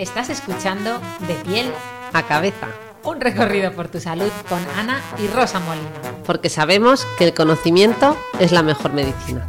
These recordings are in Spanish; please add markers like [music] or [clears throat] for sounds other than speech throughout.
Estás escuchando De piel a cabeza. Un recorrido por tu salud con Ana y Rosa Molina. porque sabemos que el conocimiento es la mejor medicina.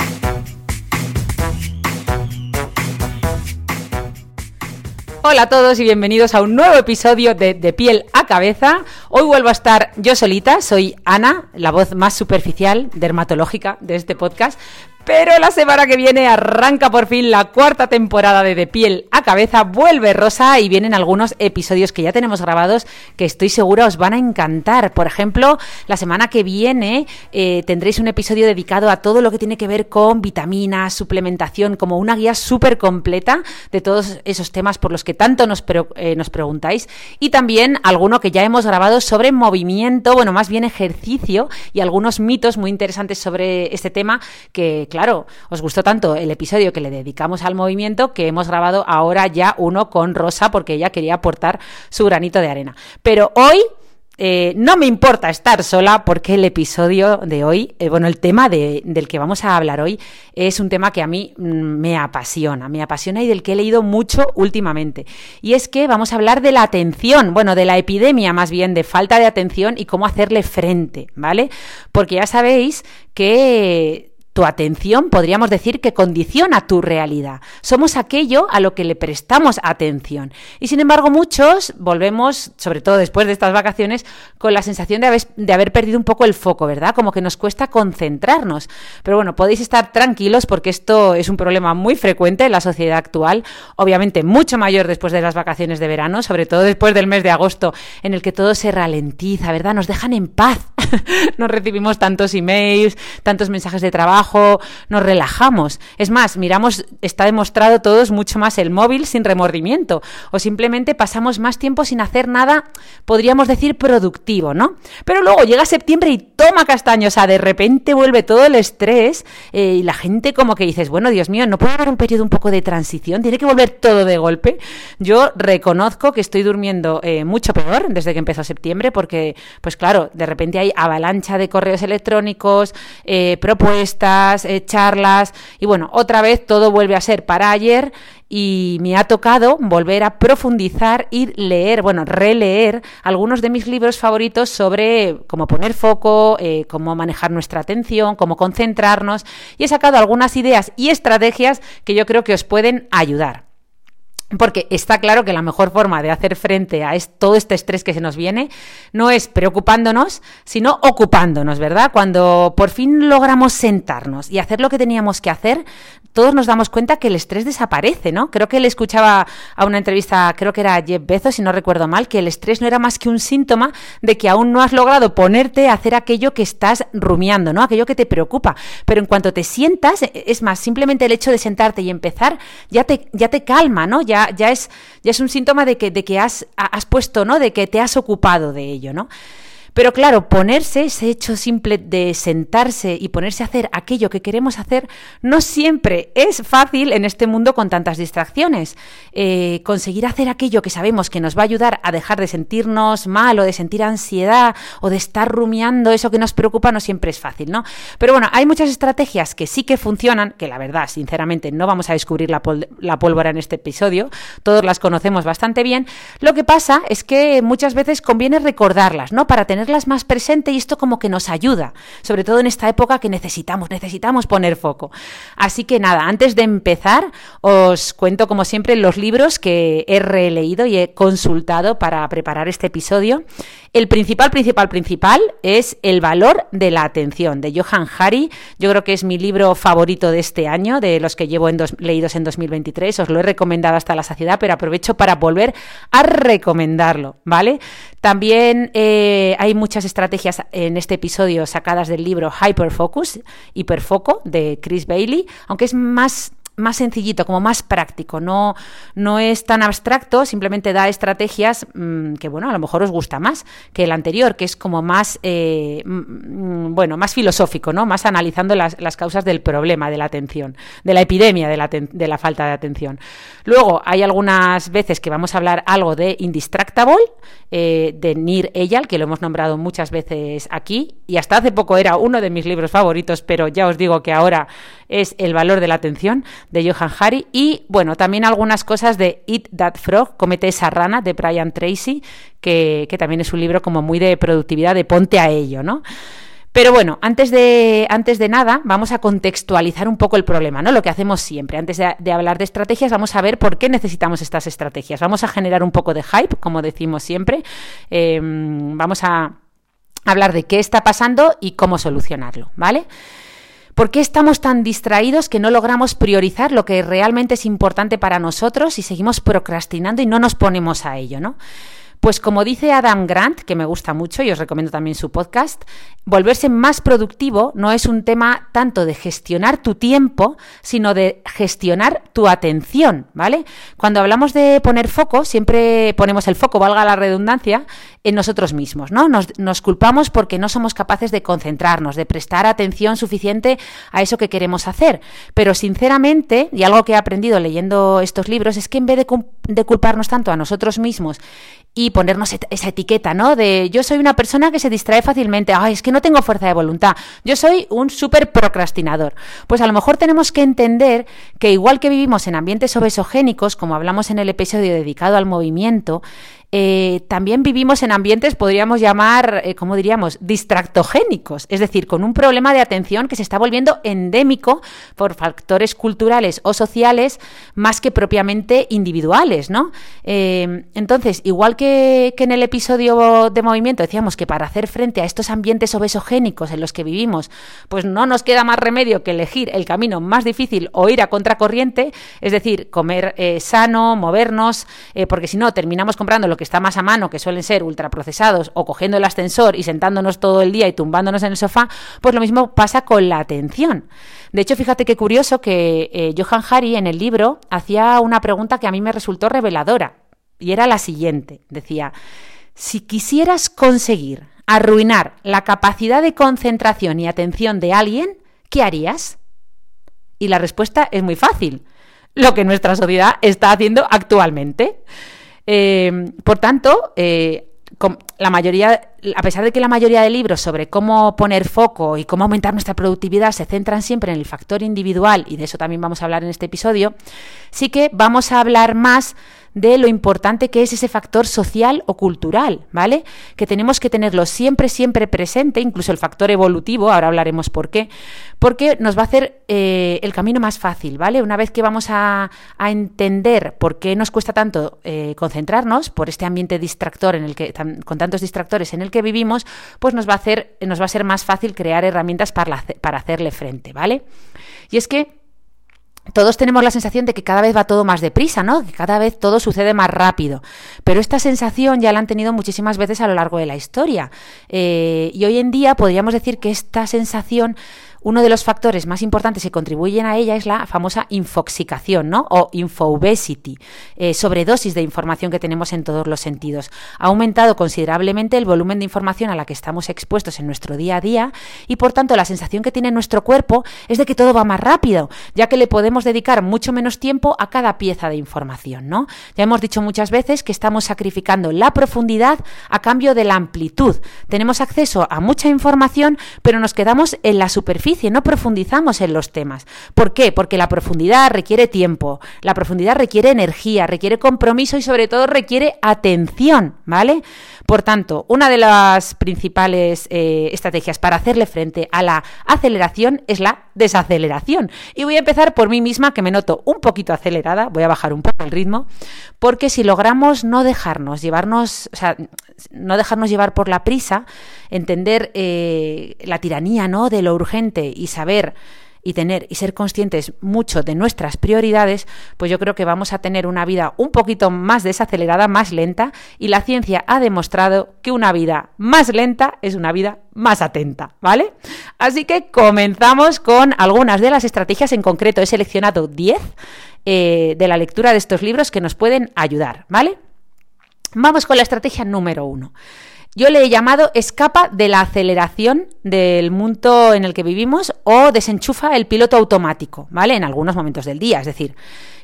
Hola a todos y bienvenidos a un nuevo episodio de De piel a cabeza. Hoy vuelvo a estar yo solita, soy Ana, la voz más superficial, dermatológica de este podcast. Pero la semana que viene arranca por fin la cuarta temporada de De piel a cabeza, vuelve Rosa y vienen algunos episodios que ya tenemos grabados que estoy segura os van a encantar. Por ejemplo, la semana que viene eh, tendréis un episodio dedicado a todo lo que tiene que ver con vitaminas, suplementación, como una guía súper completa de todos esos temas por los que tanto nos, eh, nos preguntáis. Y también alguno que ya hemos grabado sobre movimiento, bueno, más bien ejercicio y algunos mitos muy interesantes sobre este tema que, claro, os gustó tanto el episodio que le dedicamos al movimiento que hemos grabado ahora ya uno con Rosa porque ella quería aportar su granito de arena. Pero hoy eh, no me importa estar sola porque el episodio de hoy, eh, bueno, el tema de- del que vamos a hablar hoy es un tema que a mí mm, me apasiona, me apasiona y del que he leído mucho últimamente. Y es que vamos a hablar de la atención, bueno, de la epidemia más bien, de falta de atención y cómo hacerle frente, ¿vale? Porque ya sabéis que tu atención podríamos decir que condiciona tu realidad. Somos aquello a lo que le prestamos atención. Y sin embargo muchos volvemos, sobre todo después de estas vacaciones, con la sensación de haber, perdido un poco el foco, ¿verdad? Como que nos cuesta concentrarnos. Pero bueno, podéis estar tranquilos porque esto es un problema muy frecuente en la sociedad actual, obviamente mucho mayor después de las vacaciones de verano, sobre todo después del mes de agosto, en el que todo se ralentiza, ¿verdad? Nos dejan en paz. [laughs] no recibimos tantos emails, tantos mensajes de trabajo, nos relajamos. Es más, miramos, está demostrado todos mucho más el móvil sin remordimiento o simplemente pasamos más tiempo sin hacer nada, podríamos decir productivo, ¿no? Pero luego llega septiembre y toma castaño, o sea, de repente vuelve todo el estrés eh, y la gente como que dices, bueno, Dios mío, ¿no puede haber un periodo un poco de transición? ¿Tiene que volver todo de golpe? Yo reconozco que estoy durmiendo eh, mucho peor desde que empezó septiembre porque, pues claro, de repente hay avalancha de correos electrónicos, eh, propuestas, eh, charlas y bueno, otra vez todo vuelve a ser para ayer y me ha tocado volver a profundizar y leer, bueno, releer algunos de mis libros favoritos sobre cómo poner foco, eh, cómo manejar nuestra atención, cómo concentrarnos y he sacado algunas ideas y estrategias que yo creo que os pueden ayudar. Porque está claro que la mejor forma de hacer frente a todo este estrés que se nos viene no es preocupándonos, sino ocupándonos, ¿verdad? Cuando por fin logramos sentarnos y hacer lo que teníamos que hacer, todos nos damos cuenta que el estrés desaparece, ¿no? Creo que le escuchaba a una entrevista, creo que era Jeff Bezos, si no recuerdo mal, que el estrés no era más que un síntoma de que aún no has logrado ponerte a hacer aquello que estás rumiando, ¿no? Aquello que te preocupa. Pero en cuanto te sientas, es más, simplemente el hecho de sentarte y empezar ya te, ya te calma, ¿no? Ya, ya, es, ya es un síntoma de que, de que has, has puesto, ¿no? De que te has ocupado de ello, ¿no? Pero claro, ponerse, ese hecho simple de sentarse y ponerse a hacer aquello que queremos hacer, no siempre es fácil en este mundo con tantas distracciones. Eh, conseguir hacer aquello que sabemos que nos va a ayudar a dejar de sentirnos mal o de sentir ansiedad o de estar rumiando eso que nos preocupa no siempre es fácil, ¿no? Pero bueno, hay muchas estrategias que sí que funcionan, que la verdad, sinceramente, no vamos a descubrir la, la pólvora en este episodio, todos las conocemos bastante bien. Lo que pasa es que muchas veces conviene recordarlas, ¿no? Para tenerlas más presente y esto como que nos ayuda, sobre todo en esta época que necesitamos, necesitamos poner foco. Así que nada, antes de empezar, os cuento como siempre los libros que he releído y he consultado para preparar este episodio. El principal, principal, principal es El valor de la atención, de Johan Hari. Yo creo que es mi libro favorito de este año, de los que llevo leídos en 2023. Os lo he recomendado hasta la saciedad, pero aprovecho para volver a recomendarlo, ¿vale? También eh, hay muchas estrategias en este episodio sacadas del libro Hyperfocus, Hiperfoco, de Chris Bailey, aunque es más más sencillito, como más práctico, no, no es tan abstracto, simplemente da estrategias mm, que, bueno, a lo mejor os gusta más que el anterior, que es como más, eh, mm, bueno, más filosófico, ¿no? Más analizando las, las, causas del problema de la atención, de la epidemia de la, de la falta de atención. Luego, hay algunas veces que vamos a hablar algo de Indistractable, eh, de Nir Eyal, que lo hemos nombrado muchas veces aquí, y hasta hace poco era uno de mis libros favoritos, pero ya os digo que ahora es El valor de la atención de Johan Hari y bueno, también algunas cosas de Eat That Frog, Comete esa rana de Brian Tracy, que, también es un libro como muy de productividad, de ponte a ello, ¿no? Pero bueno, antes de, antes de nada, vamos a contextualizar un poco el problema, ¿no? Lo que hacemos siempre. Antes de, hablar de estrategias, vamos a ver por qué necesitamos estas estrategias. Vamos a generar un poco de hype, como decimos siempre. Em, vamos a hablar de qué está pasando y cómo solucionarlo, ¿vale? ¿Por qué estamos tan distraídos que no logramos priorizar lo que realmente es importante para nosotros y seguimos procrastinando y no nos ponemos a ello, ¿no? Pues como dice Adam Grant, que me gusta mucho y os recomiendo también su podcast, volverse más productivo no es un tema tanto de gestionar tu tiempo, sino de gestionar tu atención, ¿vale? Cuando hablamos de poner foco, siempre ponemos el foco, valga la redundancia, en nosotros mismos, ¿no? Nos, culpamos porque no somos capaces de concentrarnos, de prestar atención suficiente a eso que queremos hacer. Pero sinceramente, y algo que he aprendido leyendo estos libros, es que en vez de, de culparnos tanto a nosotros mismos y ponernos esa etiqueta, ¿no? De yo soy una persona que se distrae fácilmente, ay, es que no tengo fuerza de voluntad, yo soy un súper procrastinador. Pues a lo mejor tenemos que entender que igual que vivimos en ambientes obesogénicos, como hablamos en el episodio dedicado al movimiento, eh, también vivimos en ambientes, podríamos llamar, eh, ¿cómo diríamos?, distractogénicos, es decir, con un problema de atención que se está volviendo endémico por factores culturales o sociales más que propiamente individuales, ¿no? Eh, entonces, igual que, que en el episodio de movimiento decíamos que para hacer frente a estos ambientes obesogénicos en los que vivimos, pues no nos queda más remedio que elegir el camino más difícil o ir a contracorriente, es decir, comer sano, movernos, porque si no, terminamos comprando lo que está más a mano, que suelen ser ultraprocesados, o cogiendo el ascensor y sentándonos todo el día y tumbándonos en el sofá, pues lo mismo pasa con la atención. De hecho, fíjate qué curioso que eh, Johan Hari en el libro hacía una pregunta que a mí me resultó reveladora, y era la siguiente. Decía, si quisieras conseguir arruinar la capacidad de concentración y atención de alguien, ¿qué harías? Y la respuesta es muy fácil, lo que nuestra sociedad está haciendo actualmente. Eh, por tanto, eh, la mayoría, a pesar de que la mayoría de libros sobre cómo poner foco y cómo aumentar nuestra productividad se centran siempre en el factor individual, y de eso también vamos a hablar en este episodio, sí que vamos a hablar más de lo importante que es ese factor social o cultural, ¿vale? Que tenemos que tenerlo siempre, siempre presente, incluso el factor evolutivo, ahora hablaremos por qué, porque nos va a hacer eh, el camino más fácil, ¿vale? Una vez que vamos a, entender por qué nos cuesta tanto eh, concentrarnos, por este ambiente distractor en el que, con tantos distractores en el que vivimos, pues nos va a hacer, nos va a ser más fácil crear herramientas para, para hacerle frente, ¿vale? Y es que todos tenemos la sensación de que cada vez va todo más deprisa, ¿no? Que cada vez todo sucede más rápido. Pero esta sensación ya la han tenido muchísimas veces a lo largo de la historia. Eh, y hoy en día podríamos decir que esta sensación uno de los factores más importantes que contribuyen a ella es la famosa infoxicación, ¿no? O infobesity, eh, sobredosis de información que tenemos en todos los sentidos. Ha aumentado considerablemente el volumen de información a la que estamos expuestos en nuestro día a día y por tanto la sensación que tiene nuestro cuerpo es de que todo va más rápido, ya que le podemos dedicar mucho menos tiempo a cada pieza de información, ¿no? Ya hemos dicho muchas veces que estamos sacrificando la profundidad a cambio de la amplitud. Tenemos acceso a mucha información, pero nos quedamos en la superficie no profundizamos en los temas. ¿Por qué? Porque la profundidad requiere tiempo, la profundidad requiere energía, requiere compromiso y sobre todo requiere atención, ¿vale? Por tanto, una de las principales eh, estrategias para hacerle frente a la aceleración es la desaceleración. Y voy a empezar por mí misma, que me noto un poquito acelerada, voy a bajar un poco el ritmo, porque si logramos no dejarnos llevarnos, o sea, no dejarnos llevar por la prisa, entender eh, la tiranía ¿no? de lo urgente y saber y tener y ser conscientes mucho de nuestras prioridades, pues yo creo que vamos a tener una vida un poquito más desacelerada, más lenta, y la ciencia ha demostrado que una vida más lenta es una vida más atenta, ¿vale? Así que comenzamos con algunas de las estrategias, en concreto he seleccionado 10 eh, de la lectura de estos libros que nos pueden ayudar, ¿vale? Vamos con la estrategia número uno. Yo le he llamado escapa de la aceleración del mundo en el que vivimos o desenchufa el piloto automático, ¿vale? En algunos momentos del día. Es decir,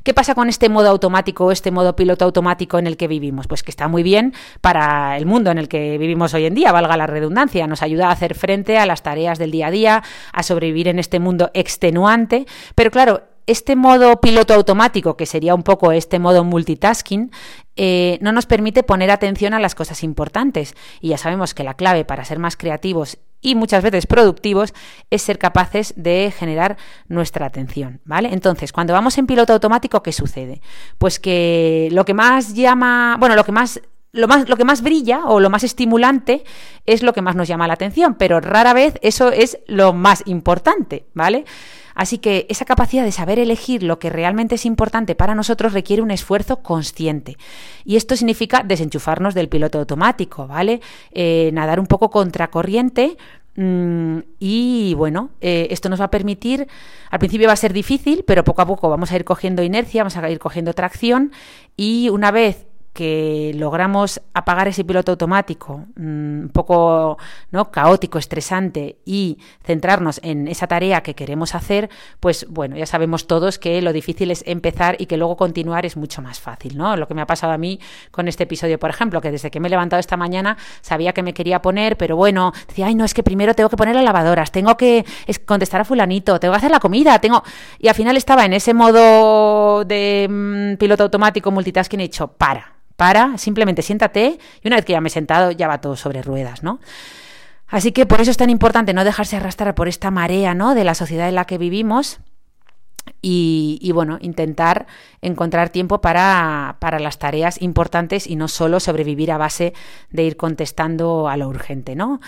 ¿qué pasa con este modo automático o este modo piloto automático en el que vivimos? Pues que está muy bien para el mundo en el que vivimos hoy en día, valga la redundancia. Nos ayuda a hacer frente a las tareas del día a día, a sobrevivir en este mundo extenuante. Pero claro, este modo piloto automático, que sería un poco este modo multitasking, eh, no nos permite poner atención a las cosas importantes. Y ya sabemos que la clave para ser más creativos y muchas veces productivos es ser capaces de generar nuestra atención, ¿vale? Entonces, cuando vamos en piloto automático, ¿qué sucede? Pues que lo que más llama, bueno, lo que más lo, más, lo que más brilla o lo más estimulante es lo que más nos llama la atención, pero rara vez eso es lo más importante, ¿vale? Así que esa capacidad de saber elegir lo que realmente es importante para nosotros requiere un esfuerzo consciente. Y esto significa desenchufarnos del piloto automático, ¿vale? Eh, nadar un poco contracorriente. Mm, y bueno, eh, esto nos va a permitir, al principio va a ser difícil, pero poco a poco vamos a ir cogiendo inercia, vamos a ir cogiendo tracción y una vez que logramos apagar ese piloto automático mm, un poco ¿no? caótico, estresante y centrarnos en esa tarea que queremos hacer, pues bueno, ya sabemos todos que lo difícil es empezar y que luego continuar es mucho más fácil, ¿no? Lo que me ha pasado a mí con este episodio, por ejemplo, que desde que me he levantado esta mañana sabía que me quería poner, pero bueno, decía, ay, no, es que primero tengo que poner las lavadoras, tengo que contestar a fulanito, tengo que hacer la comida, tengo... Y al final estaba en ese modo de mm, piloto automático multitasking y he dicho, para, para, simplemente siéntate y una vez que ya me he sentado ya va todo sobre ruedas, ¿no? Así que por eso es tan importante no dejarse arrastrar por esta marea, ¿no? De la sociedad en la que vivimos y, bueno, intentar encontrar tiempo para, para, las tareas importantes y no solo sobrevivir a base de ir contestando a lo urgente, ¿no?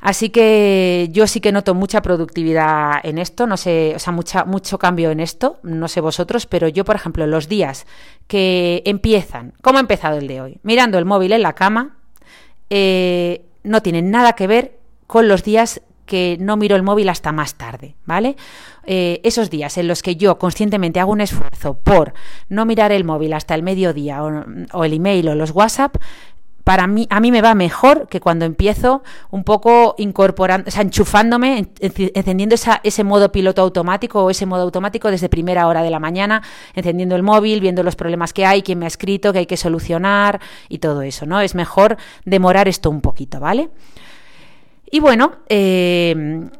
Así que yo sí que noto mucha productividad en esto, no sé, o sea, mucha, mucho cambio en esto, no sé vosotros, pero yo, por ejemplo, los días que empiezan, ¿cómo ha empezado el de hoy? Mirando el móvil en la cama, eh, no tienen nada que ver con los días que no miro el móvil hasta más tarde, ¿vale? Eh, esos días en los que yo conscientemente hago un esfuerzo por no mirar el móvil hasta el mediodía o, o el email o los WhatsApp, para mí, a mí me va mejor que cuando empiezo un poco incorporando, o sea, enchufándome, encendiendo ese modo piloto automático o ese modo automático desde primera hora de la mañana, encendiendo el móvil, viendo los problemas que hay, quién me ha escrito, que hay que solucionar y todo eso, ¿no? Es mejor demorar esto un poquito, ¿vale? Y bueno, eh,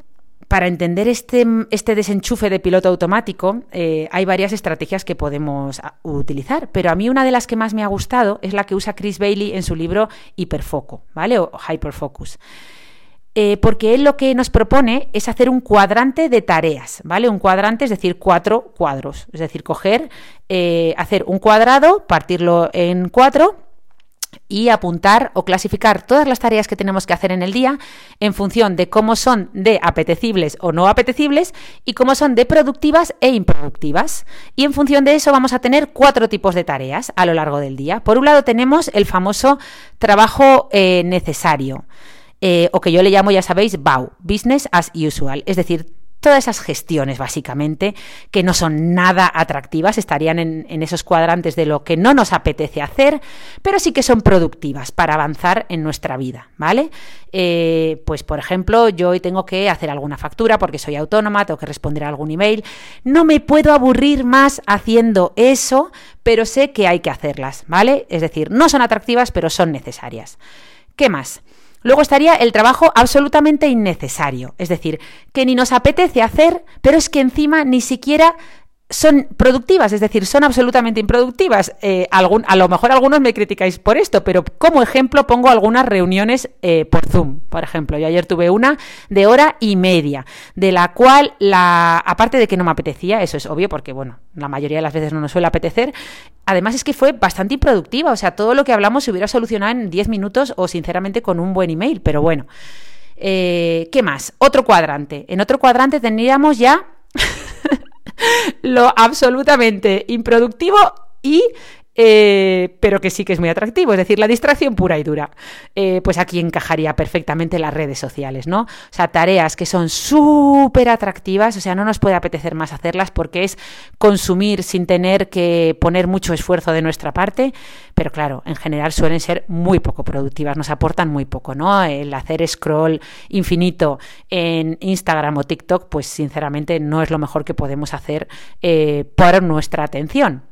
para entender este, este, desenchufe de piloto automático, eh, hay varias estrategias que podemos ah, utilizar, pero a mí una de las que más me ha gustado es la que usa Chris Bailey en su libro Hiperfoco, ¿vale? O Hyperfocus. Eh, porque él lo que nos propone es hacer un cuadrante de tareas, ¿vale? Un cuadrante, es decir, cuatro cuadros. Es decir, coger, eh, hacer un cuadrado, partirlo en cuatro y apuntar o clasificar todas las tareas que tenemos que hacer en el día en función de cómo son de apetecibles o no apetecibles y cómo son de productivas e improductivas. Y en función de eso vamos a tener cuatro tipos de tareas a lo largo del día. Por un lado tenemos el famoso trabajo eh, necesario. Eh, o que yo le llamo, ya sabéis, BAU, Business as Usual, es decir, todas esas gestiones básicamente que no son nada atractivas, estarían en, esos cuadrantes de lo que no nos apetece hacer, pero sí que son productivas para avanzar en nuestra vida, ¿vale? Eh, pues por ejemplo, yo hoy tengo que hacer alguna factura porque soy autónoma, tengo que responder a algún email, no me puedo aburrir más haciendo eso, pero sé que hay que hacerlas, ¿vale? Es decir, no son atractivas, pero son necesarias. ¿Qué más? Luego estaría el trabajo absolutamente innecesario, es decir, que ni nos apetece hacer, pero es que encima ni siquiera son productivas, es decir, son absolutamente improductivas. Eh, algún, a lo mejor algunos me criticáis por esto, pero como ejemplo pongo algunas reuniones eh, por Zoom, por ejemplo. Yo ayer tuve una de hora y media, de la cual, la, aparte de que no me apetecía, eso es obvio, porque bueno, la mayoría de las veces no nos suele apetecer, además es que fue bastante improductiva, o sea, todo lo que hablamos se hubiera solucionado en 10 minutos o sinceramente con un buen email, pero bueno. Eh, ¿Qué más? Otro cuadrante. En otro cuadrante tendríamos ya [laughs] lo absolutamente improductivo y eh, pero que sí que es muy atractivo, es decir, la distracción pura y dura. Eh, pues aquí encajaría perfectamente las redes sociales, ¿no? O sea, tareas que son súper atractivas, o sea, no nos puede apetecer más hacerlas porque es consumir sin tener que poner mucho esfuerzo de nuestra parte, pero claro, en general suelen ser muy poco productivas, nos aportan muy poco, ¿no? El hacer scroll infinito en Instagram o TikTok, pues sinceramente no es lo mejor que podemos hacer eh, por nuestra atención.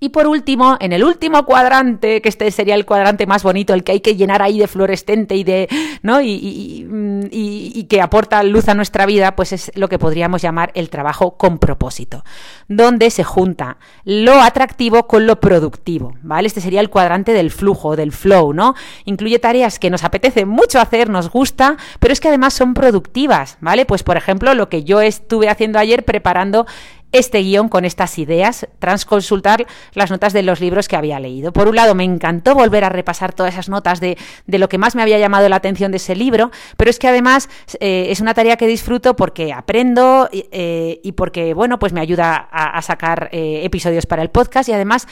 Y por último, en el último cuadrante, que este sería el cuadrante más bonito, el que hay que llenar ahí de fluorescente y de, ¿no? Y, y, que aporta luz a nuestra vida, pues es lo que podríamos llamar el trabajo con propósito, donde se junta lo atractivo con lo productivo, ¿vale? Este sería el cuadrante del flujo, del flow, ¿no? Incluye tareas que nos apetece mucho hacer, nos gusta, pero es que además son productivas, ¿vale? Pues por ejemplo, lo que yo estuve haciendo ayer preparando este guion con estas ideas tras consultar las notas de los libros que había leído. Por un lado, me encantó volver a repasar todas esas notas de, de lo que más me había llamado la atención de ese libro, pero es que además eh, es una tarea que disfruto porque aprendo eh, y porque, bueno, pues me ayuda a, sacar eh, episodios para el podcast y además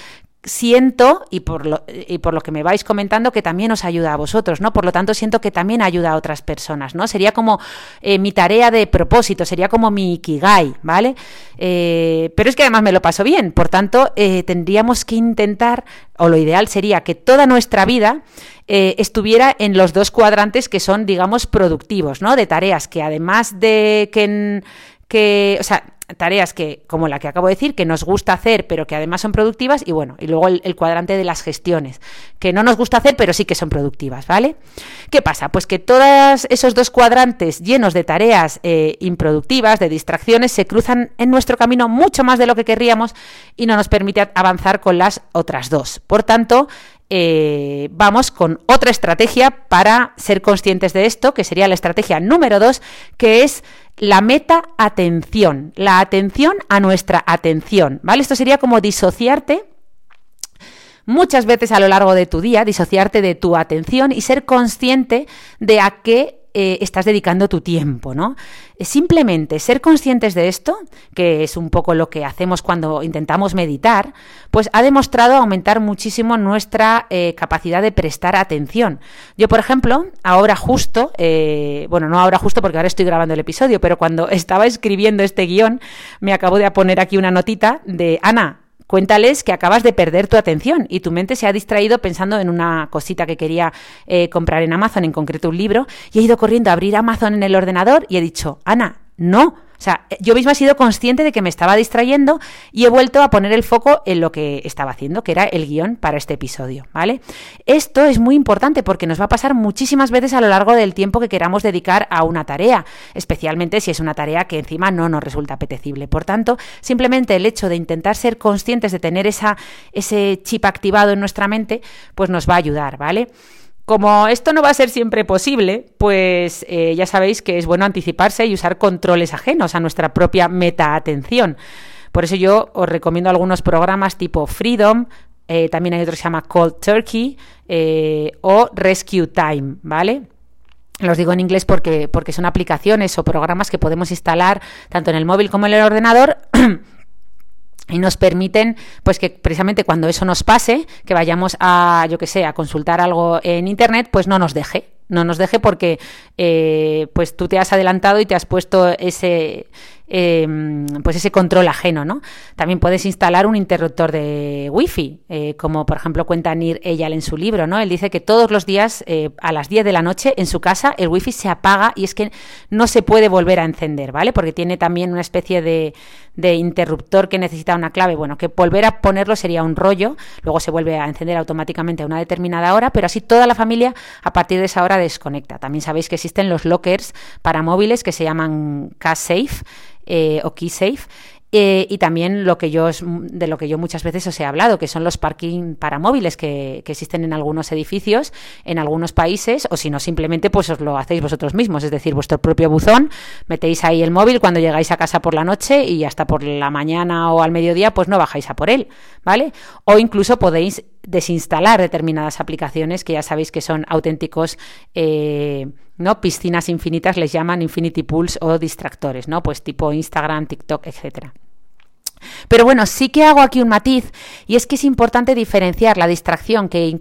siento, y por, lo, y por lo que me vais comentando, que también os ayuda a vosotros, ¿no? Por lo tanto, siento que también ayuda a otras personas, ¿no? Sería como eh, mi tarea de propósito, sería como mi ikigai, ¿vale? Eh, pero es que además me lo paso bien, por tanto, eh, tendríamos que intentar, o lo ideal sería que toda nuestra vida estuviera en los dos cuadrantes que son, digamos, productivos, ¿no? De tareas que además de que, que tareas que, como la que acabo de decir, que nos gusta hacer, pero que además son productivas, y bueno, y luego el, cuadrante de las gestiones, que no nos gusta hacer, pero sí que son productivas, ¿vale? ¿Qué pasa? Pues que todos esos dos cuadrantes llenos de tareas eh, improductivas, de distracciones, se cruzan en nuestro camino mucho más de lo que querríamos y no nos permite avanzar con las otras dos. Por tanto, eh, vamos con otra estrategia para ser conscientes de esto, que sería la estrategia número dos, que es la meta atención, la atención a nuestra atención, ¿vale? Esto sería como disociarte muchas veces a lo largo de tu día, disociarte de tu atención y ser consciente de a qué eh, estás dedicando tu tiempo, ¿no? Simplemente ser conscientes de esto, que es un poco lo que hacemos cuando intentamos meditar, pues ha demostrado aumentar muchísimo nuestra eh, capacidad de prestar atención. Yo, por ejemplo, ahora justo, eh, bueno, no ahora justo porque ahora estoy grabando el episodio, pero cuando [laughs] estaba escribiendo este guion, me acabo de poner aquí una notita de Ana, Cuéntales que acabas de perder tu atención y tu mente se ha distraído pensando en una cosita que quería eh, comprar en Amazon, en concreto un libro, y he ido corriendo a abrir Amazon en el ordenador y he dicho, Ana, no, o sea, yo misma he sido consciente de que me estaba distrayendo y he vuelto a poner el foco en lo que estaba haciendo, que era el guion para este episodio, ¿vale? Esto es muy importante porque nos va a pasar muchísimas veces a lo largo del tiempo que queramos dedicar a una tarea, especialmente si es una tarea que encima no nos resulta apetecible. Por tanto, simplemente el hecho de intentar ser conscientes de tener esa, ese chip activado en nuestra mente, pues nos va a ayudar, ¿vale? Como esto no va a ser siempre posible, pues eh, ya sabéis que es bueno anticiparse y usar controles ajenos a nuestra propia meta atención. Por eso yo os recomiendo algunos programas tipo Freedom, eh, también hay otro que se llama Cold Turkey eh, o Rescue Time, ¿vale? Los digo en inglés porque, porque son aplicaciones o programas que podemos instalar tanto en el móvil como en el ordenador [clears throat] y nos permiten pues que precisamente cuando eso nos pase que vayamos a yo que sé a consultar algo en internet pues no nos deje no nos deje porque eh, pues tú te has adelantado y te has puesto ese Em, pues ese control ajeno, ¿no? También puedes instalar un interruptor de wifi, eh, como por ejemplo cuenta Nir Eyal en su libro, ¿no? Él dice que todos los días eh, a las 10 de la noche en su casa el wifi se apaga y es que no se puede volver a encender, ¿vale? Porque tiene también una especie de, de interruptor que necesita una clave, bueno, que volver a ponerlo sería un rollo, luego se vuelve a encender automáticamente a una determinada hora, pero así toda la familia a partir de esa hora desconecta. También sabéis que existen los lockers para móviles que se llaman Cash Safe, eh, o KeySafe Eh, y también lo que yo de lo que yo muchas veces os he hablado, que son los parking para móviles que, que, existen en algunos edificios, en algunos países, o si no, simplemente pues os lo hacéis vosotros mismos, es decir, vuestro propio buzón, metéis ahí el móvil cuando llegáis a casa por la noche y hasta por la mañana o al mediodía, pues no bajáis a por él, ¿vale? O incluso podéis desinstalar determinadas aplicaciones que ya sabéis que son auténticos eh, ¿no? piscinas infinitas, les llaman infinity pools o distractores, ¿no? Pues tipo Instagram, TikTok, etcétera. Pero bueno, sí que hago aquí un matiz y es que es importante diferenciar la distracción que,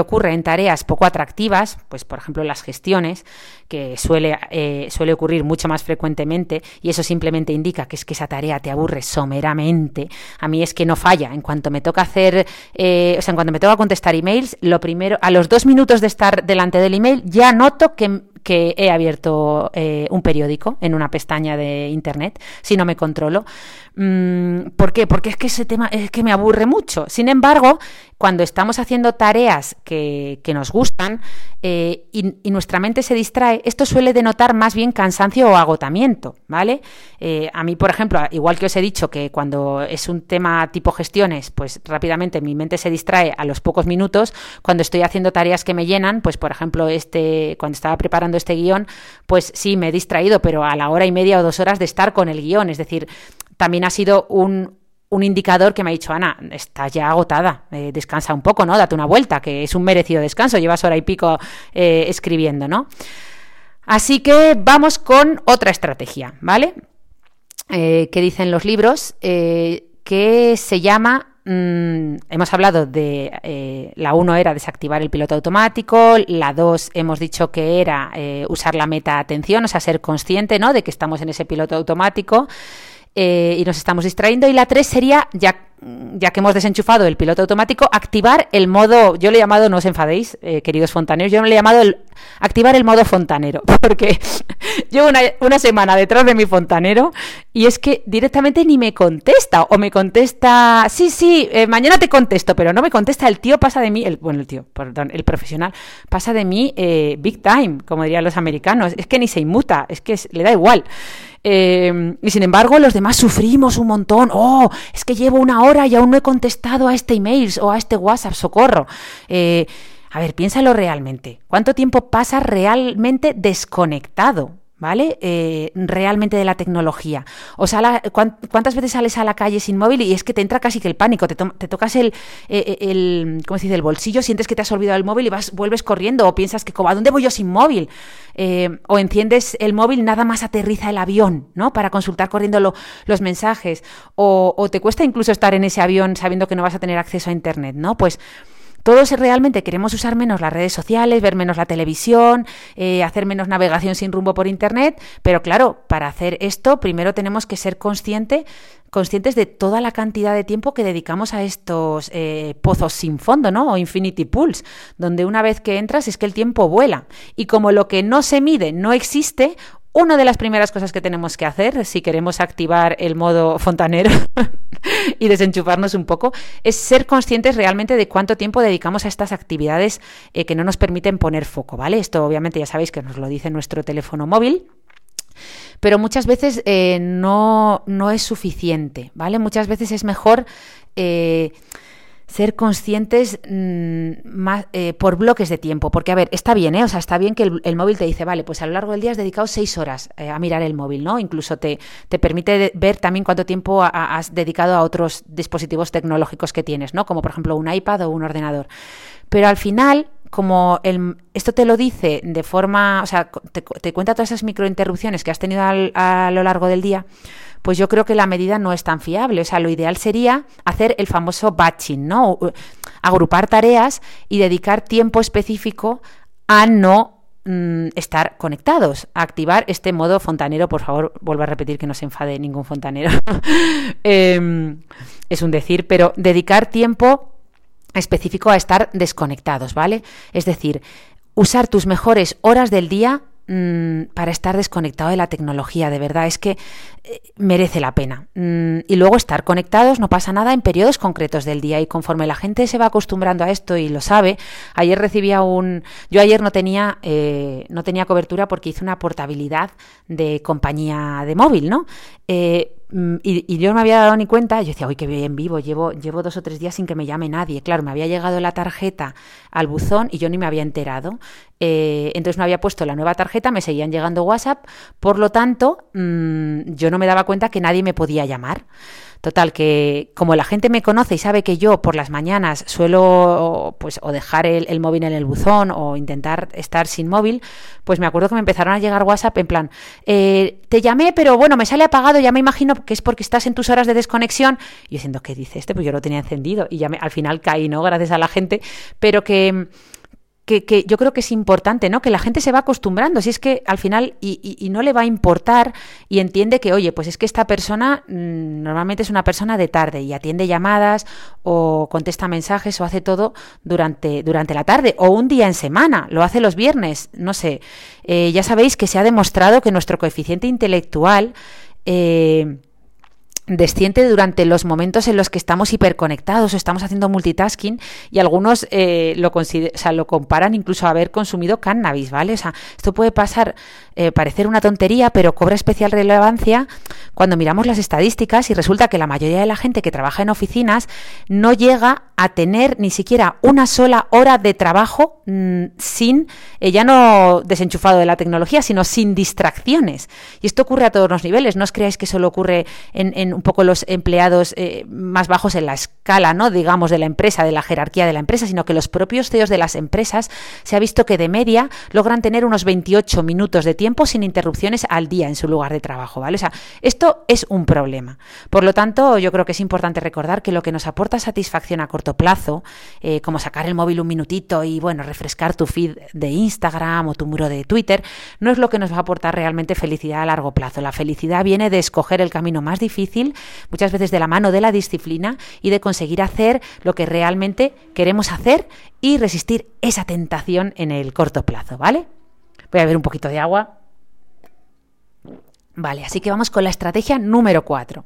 ocurre en tareas poco atractivas, pues por ejemplo las gestiones, que suele, eh, suele ocurrir mucho más frecuentemente y eso simplemente indica que es que esa tarea te aburre someramente. A mí es que no falla. En cuanto me toca hacer, eh, o sea, en cuanto me toca contestar emails, lo primero, a los dos minutos de estar delante del email, ya noto que que he abierto eh, un periódico en una pestaña de internet si no me controlo. Mm, ¿Por qué? Porque es que ese tema es que me aburre mucho. Sin embargo, cuando estamos haciendo tareas que, que nos gustan eh, y, nuestra mente se distrae, esto suele denotar más bien cansancio o agotamiento, ¿vale? Eh, a mí, por ejemplo, igual que os he dicho que cuando es un tema tipo gestiones, pues rápidamente mi mente se distrae a los pocos minutos. Cuando estoy haciendo tareas que me llenan, pues por ejemplo, este, cuando estaba preparando este guion, pues sí, me he distraído, pero a la hora y media o dos horas de estar con el guion, es decir, también ha sido un, un indicador que me ha dicho, Ana, estás ya agotada, eh, descansa un poco, ¿no? Date una vuelta, que es un merecido descanso, llevas hora y pico eh, escribiendo, ¿no? Así que vamos con otra estrategia, ¿vale? Eh, que dicen los libros, que se llama, mm, hemos hablado de, la 1 era desactivar el piloto automático, la 2 hemos dicho que era usar la meta atención, o sea, ser consciente, ¿no? De que estamos en ese piloto automático. Eh, y nos estamos distrayendo. Y la 3 sería, ya, ya que hemos desenchufado el piloto automático, activar el modo, yo le he llamado, no os enfadéis, eh, queridos fontaneros, yo le he llamado el, activar el modo fontanero, [laughs] porque llevo una, una, semana detrás de mi fontanero y es que directamente ni me contesta, o me contesta, sí, sí, eh, mañana te contesto, pero no me contesta, el tío pasa de mí, el, bueno, el tío, perdón, el profesional, pasa de mí big time, como dirían los americanos, es que ni se inmuta, es que le da igual. Eh, y sin embargo, los demás sufrimos un montón. Oh, es que llevo una hora y aún no he contestado a este email o a este WhatsApp, socorro. Eh, a ver, piénsalo realmente. ¿Cuánto tiempo pasa realmente desconectado? ¿Vale? Eh, realmente de la tecnología. O sea, ¿cuántas veces sales a la calle sin móvil y es que te entra casi que el pánico? Te, tocas el, eh, eh, el, ¿cómo se dice? El bolsillo, sientes que te has olvidado el móvil y vas, vuelves corriendo o piensas que, ¿a dónde voy yo sin móvil? o enciendes el móvil, nada más aterriza el avión, ¿no? Para consultar corriendo los mensajes. O, o te cuesta incluso estar en ese avión sabiendo que no vas a tener acceso a Internet, ¿no? Pues todos realmente queremos usar menos las redes sociales, ver menos la televisión, eh, hacer menos navegación sin rumbo por Internet, pero claro, para hacer esto primero tenemos que ser consciente, conscientes de toda la cantidad de tiempo que dedicamos a estos eh, pozos sin fondo, ¿no? O infinity pools, donde una vez que entras es que el tiempo vuela. Y como lo que no se mide no existe, una de las primeras cosas que tenemos que hacer si queremos activar el modo fontanero [laughs] [laughs] y desenchufarnos un poco es ser conscientes realmente de cuánto tiempo dedicamos a estas actividades eh, que no nos permiten poner foco, ¿vale? Esto obviamente ya sabéis que nos lo dice nuestro teléfono móvil. Pero muchas veces eh, no, no, es suficiente, ¿vale? Muchas veces es mejor eh, ser conscientes mm, más, eh, por bloques de tiempo. Porque, a ver, está bien, ¿eh? O sea, está bien que el, móvil te dice, vale, pues a lo largo del día has dedicado seis horas eh, a mirar el móvil, ¿no? Incluso te, te permite ver también cuánto tiempo has dedicado a otros dispositivos tecnológicos que tienes, ¿no? Como por ejemplo un iPad o un ordenador. Pero al final, como el, esto te lo dice de forma, o sea, te, cuenta todas esas microinterrupciones que has tenido a lo largo del día, pues yo creo que la medida no es tan fiable. O sea, lo ideal sería hacer el famoso batching, ¿no? Agrupar tareas y dedicar tiempo específico a no mm, estar conectados, activar este modo fontanero. Por favor, vuelvo a repetir que no se enfade ningún fontanero. [laughs] Em, es un decir, pero dedicar tiempo específico a estar desconectados, ¿vale? Es decir, usar tus mejores horas del día Mm, para estar desconectado de la tecnología, de verdad, es que eh, merece la pena. Mm, y luego estar conectados, no pasa nada en periodos concretos del día y conforme la gente se va acostumbrando a esto y lo sabe, ayer recibía un... Yo ayer no tenía, eh, no tenía cobertura porque hice una portabilidad de compañía de móvil, ¿no? Eh, Mm, y, yo no me había dado ni cuenta, yo decía, uy, qué bien vivo, llevo, llevo dos o tres días sin que me llame nadie. Claro, me había llegado la tarjeta al buzón y yo ni me había enterado. Eh, entonces no había puesto la nueva tarjeta, me seguían llegando WhatsApp, por lo tanto, mm, yo no me daba cuenta que nadie me podía llamar. Total, que como la gente me conoce y sabe que yo por las mañanas suelo pues o dejar el, móvil en el buzón o intentar estar sin móvil, pues me acuerdo que me empezaron a llegar WhatsApp en plan, eh, te llamé, pero bueno, me sale apagado, ya me imagino que es porque estás en tus horas de desconexión. Y yo diciendo, ¿qué dice este? Pues yo lo tenía encendido y ya me, al final caí, ¿no? Gracias a la gente, pero que que, yo creo que es importante, ¿no? Que la gente se va acostumbrando, si es que al final y, no le va a importar y entiende que, oye, pues es que esta persona mm, normalmente es una persona de tarde y atiende llamadas o contesta mensajes o hace todo durante, durante la tarde o un día en semana, lo hace los viernes, no sé. Eh, ya sabéis que se ha demostrado que nuestro coeficiente intelectual eh, desciende durante los momentos en los que estamos hiperconectados o estamos haciendo multitasking y algunos eh, lo, lo comparan incluso a haber consumido cannabis, ¿vale? O sea, esto puede pasar, eh, parecer una tontería, pero cobra especial relevancia cuando miramos las estadísticas y resulta que la mayoría de la gente que trabaja en oficinas no llega a tener ni siquiera una sola hora de trabajo mm, sin, eh, ya no desenchufado de la tecnología, sino sin distracciones. Y esto ocurre a todos los niveles, no os creáis que solo ocurre en, en un poco los empleados eh, más bajos en la escala, ¿no? digamos, de la empresa, de la jerarquía de la empresa, sino que los propios CEOs de las empresas se ha visto que de media logran tener unos 28 minutos de tiempo sin interrupciones al día en su lugar de trabajo, ¿vale? O sea, esto es un problema. Por lo tanto, yo creo que es importante recordar que lo que nos aporta satisfacción a corto plazo, eh, como sacar el móvil un minutito y, bueno, refrescar tu feed de Instagram o tu muro de Twitter, no es lo que nos va a aportar realmente felicidad a largo plazo. La felicidad viene de escoger el camino más difícil muchas veces de la mano de la disciplina y de conseguir hacer lo que realmente queremos hacer y resistir esa tentación en el corto plazo, ¿vale? Voy a ver un poquito de agua. Vale, así que vamos con la estrategia número 4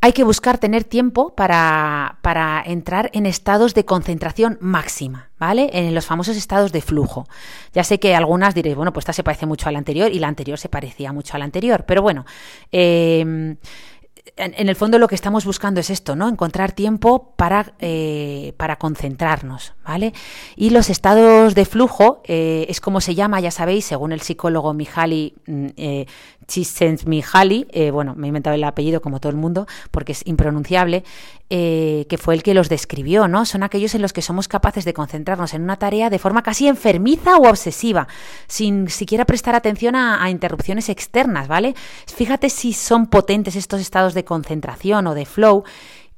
hay que buscar tener tiempo para, para, entrar en estados de concentración máxima, ¿vale? En los famosos estados de flujo. Ya sé que algunas diréis, bueno, pues esta se parece mucho a la anterior y la anterior se parecía mucho a la anterior, pero bueno, eh, en, el fondo lo que estamos buscando es esto, ¿no? Encontrar tiempo para, eh, para concentrarnos, ¿vale? Y los estados de flujo eh, es como se llama, ya sabéis, según el psicólogo Mihaly mm, eh, Csikszentmihalyi, eh, bueno, me he inventado el apellido como todo el mundo porque es impronunciable, eh, que fue el que los describió, ¿no? Son aquellos en los que somos capaces de concentrarnos en una tarea de forma casi enfermiza o obsesiva, sin siquiera prestar atención a, a interrupciones externas, ¿vale? Fíjate si son potentes estos estados de concentración o de flow,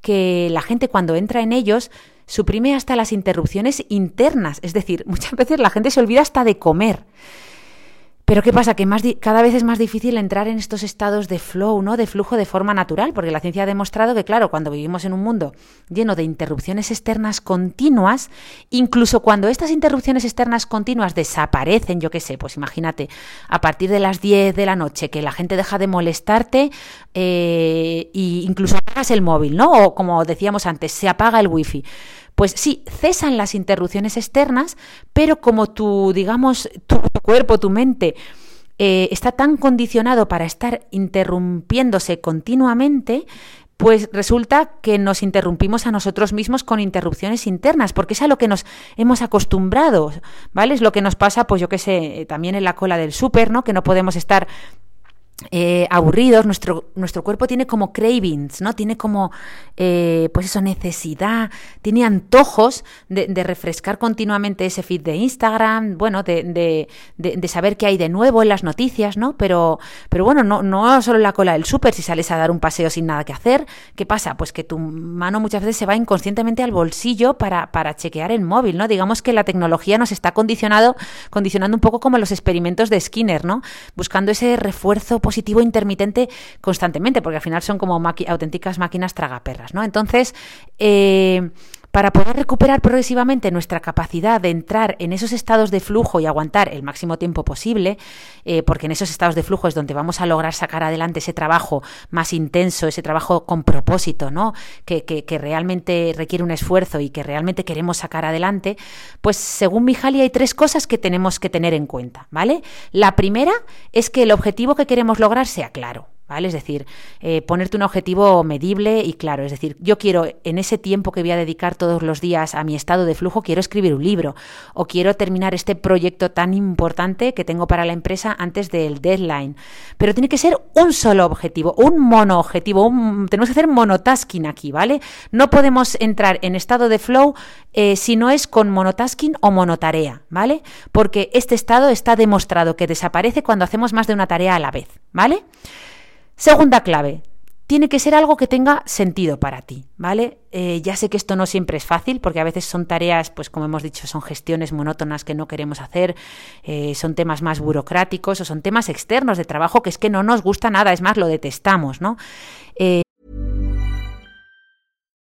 que la gente cuando entra en ellos suprime hasta las interrupciones internas, es decir, [laughs] muchas veces la gente se olvida hasta de comer. Pero ¿qué pasa? Que cada vez es más difícil entrar en estos estados de flow, ¿no? De flujo de forma natural, porque la ciencia ha demostrado que, claro, cuando vivimos en un mundo lleno de interrupciones externas continuas, incluso cuando estas interrupciones externas continuas desaparecen, yo qué sé, pues imagínate, a partir de las 10 de la noche, que la gente deja de molestarte e incluso apagas el móvil, ¿no? O como decíamos antes, se apaga el wifi pues sí, cesan las interrupciones externas, pero como tu, digamos, tu, cuerpo, tu mente eh, está tan condicionado para estar interrumpiéndose continuamente, pues resulta que nos interrumpimos a nosotros mismos con interrupciones internas, porque es a lo que nos hemos acostumbrado, ¿vale? Es lo que nos pasa, pues yo qué sé, también en la cola del súper, ¿no? Que no podemos estar eh, aburridos, nuestro, nuestro cuerpo tiene como cravings, ¿no? Tiene como, eh, pues eso, necesidad, tiene antojos de, refrescar continuamente ese feed de Instagram, bueno, de, de, saber qué hay de nuevo en las noticias, ¿no? Pero, pero bueno, no, no solo la cola del súper, si sales a dar un paseo sin nada que hacer, ¿qué pasa? Pues que tu mano muchas veces se va inconscientemente al bolsillo para, para chequear el móvil, ¿no? Digamos que la tecnología nos está condicionado, condicionando un poco como los experimentos de Skinner, ¿no? Buscando ese refuerzo positivo intermitente constantemente, porque al final son como auténticas máquinas tragaperras, ¿no? Entonces, eh, para poder recuperar progresivamente nuestra capacidad de entrar en esos estados de flujo y aguantar el máximo tiempo posible, eh, porque en esos estados de flujo es donde vamos a lograr sacar adelante ese trabajo más intenso, ese trabajo con propósito, ¿no? Que, que, realmente requiere un esfuerzo y que realmente queremos sacar adelante, pues según Mihaly hay tres cosas que tenemos que tener en cuenta, ¿vale? La primera es que el objetivo que queremos lograr sea claro. ¿Vale? Es decir, eh, ponerte un objetivo medible y claro. Es decir, yo quiero, en ese tiempo que voy a dedicar todos los días a mi estado de flujo, quiero escribir un libro o quiero terminar este proyecto tan importante que tengo para la empresa antes del deadline. Pero tiene que ser un solo objetivo, un mono objetivo. tenemos que hacer monotasking aquí, ¿vale? No podemos entrar en estado de flow eh, si no es con monotasking o monotarea, ¿vale? Porque este estado está demostrado que desaparece cuando hacemos más de una tarea a la vez, ¿vale? Segunda clave, tiene que ser algo que tenga sentido para ti, ¿vale? Eh, ya sé que esto no siempre es fácil, porque a veces son tareas, pues como hemos dicho, son gestiones monótonas que no queremos hacer, eh, son temas más burocráticos o son temas externos de trabajo que es que no nos gusta nada, es más, lo detestamos, ¿no? Eh,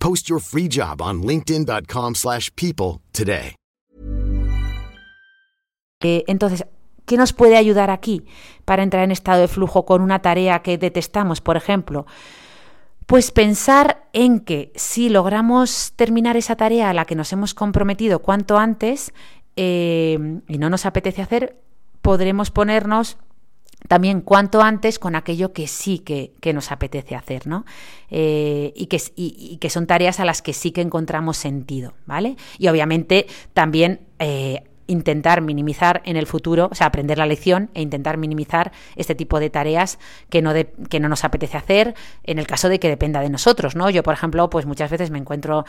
Post your free job on linkedin.com/people today. Eh, entonces, ¿qué nos puede ayudar aquí para entrar en estado de flujo con una tarea que detestamos, por ejemplo? Pues pensar en que si logramos terminar esa tarea a la que nos hemos comprometido cuanto antes eh, y no nos apetece hacer, podremos ponernos también cuanto antes con aquello que sí que, nos apetece hacer, ¿no? Eh, y, que, y, que, son tareas a las que sí que encontramos sentido, ¿vale? Y obviamente también eh, intentar minimizar en el futuro, o sea, aprender la lección e intentar minimizar este tipo de tareas que no, que no nos apetece hacer en el caso de que dependa de nosotros, ¿no? Yo, por ejemplo, pues muchas veces me encuentro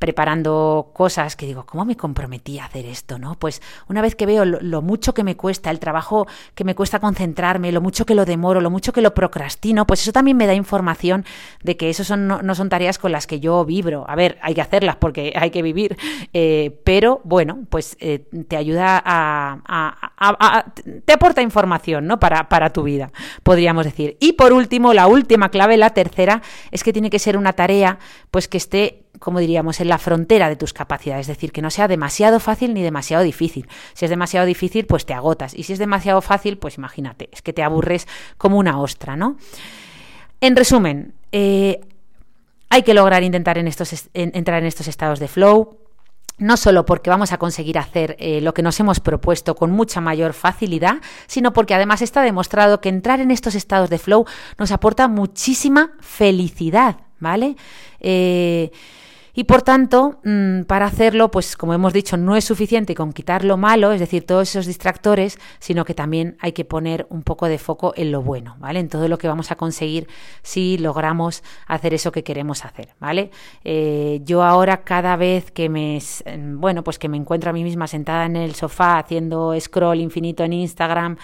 preparando cosas que digo, ¿cómo me comprometí a hacer esto? ¿no? Pues una vez que veo lo, mucho que me cuesta, el trabajo que me cuesta concentrarme, lo mucho que lo demoro, lo mucho que lo procrastino, pues eso también me da información de que eso son, no, son tareas con las que yo vibro. A ver, hay que hacerlas porque [laughs] hay que vivir, eh, pero bueno, pues eh, te ayuda a, te aporta información, ¿no? Para, para tu vida, podríamos decir. Y por último, la última clave, la tercera, es que tiene que ser una tarea, pues que esté como diríamos, en la frontera de tus capacidades, es decir, que no sea demasiado fácil ni demasiado difícil. Si es demasiado difícil, pues te agotas. Y si es demasiado fácil, pues imagínate, es que te aburres como una ostra, ¿no? En resumen, eh, hay que lograr intentar entrar en estos estados de flow, no solo porque vamos a conseguir hacer eh, lo que nos hemos propuesto con mucha mayor facilidad, sino porque además está demostrado que entrar en estos estados de flow nos aporta muchísima felicidad, ¿vale? Eh, y por tanto, mm, para hacerlo, pues como hemos dicho, no es suficiente con quitar lo malo, es decir, todos esos distractores, sino que también hay que poner un poco de foco en lo bueno, ¿vale? En todo lo que vamos a conseguir si logramos hacer eso que queremos hacer, ¿vale? Eh, yo ahora cada vez que me, bueno, pues que me encuentro a mí misma sentada en el sofá haciendo scroll infinito en Instagram,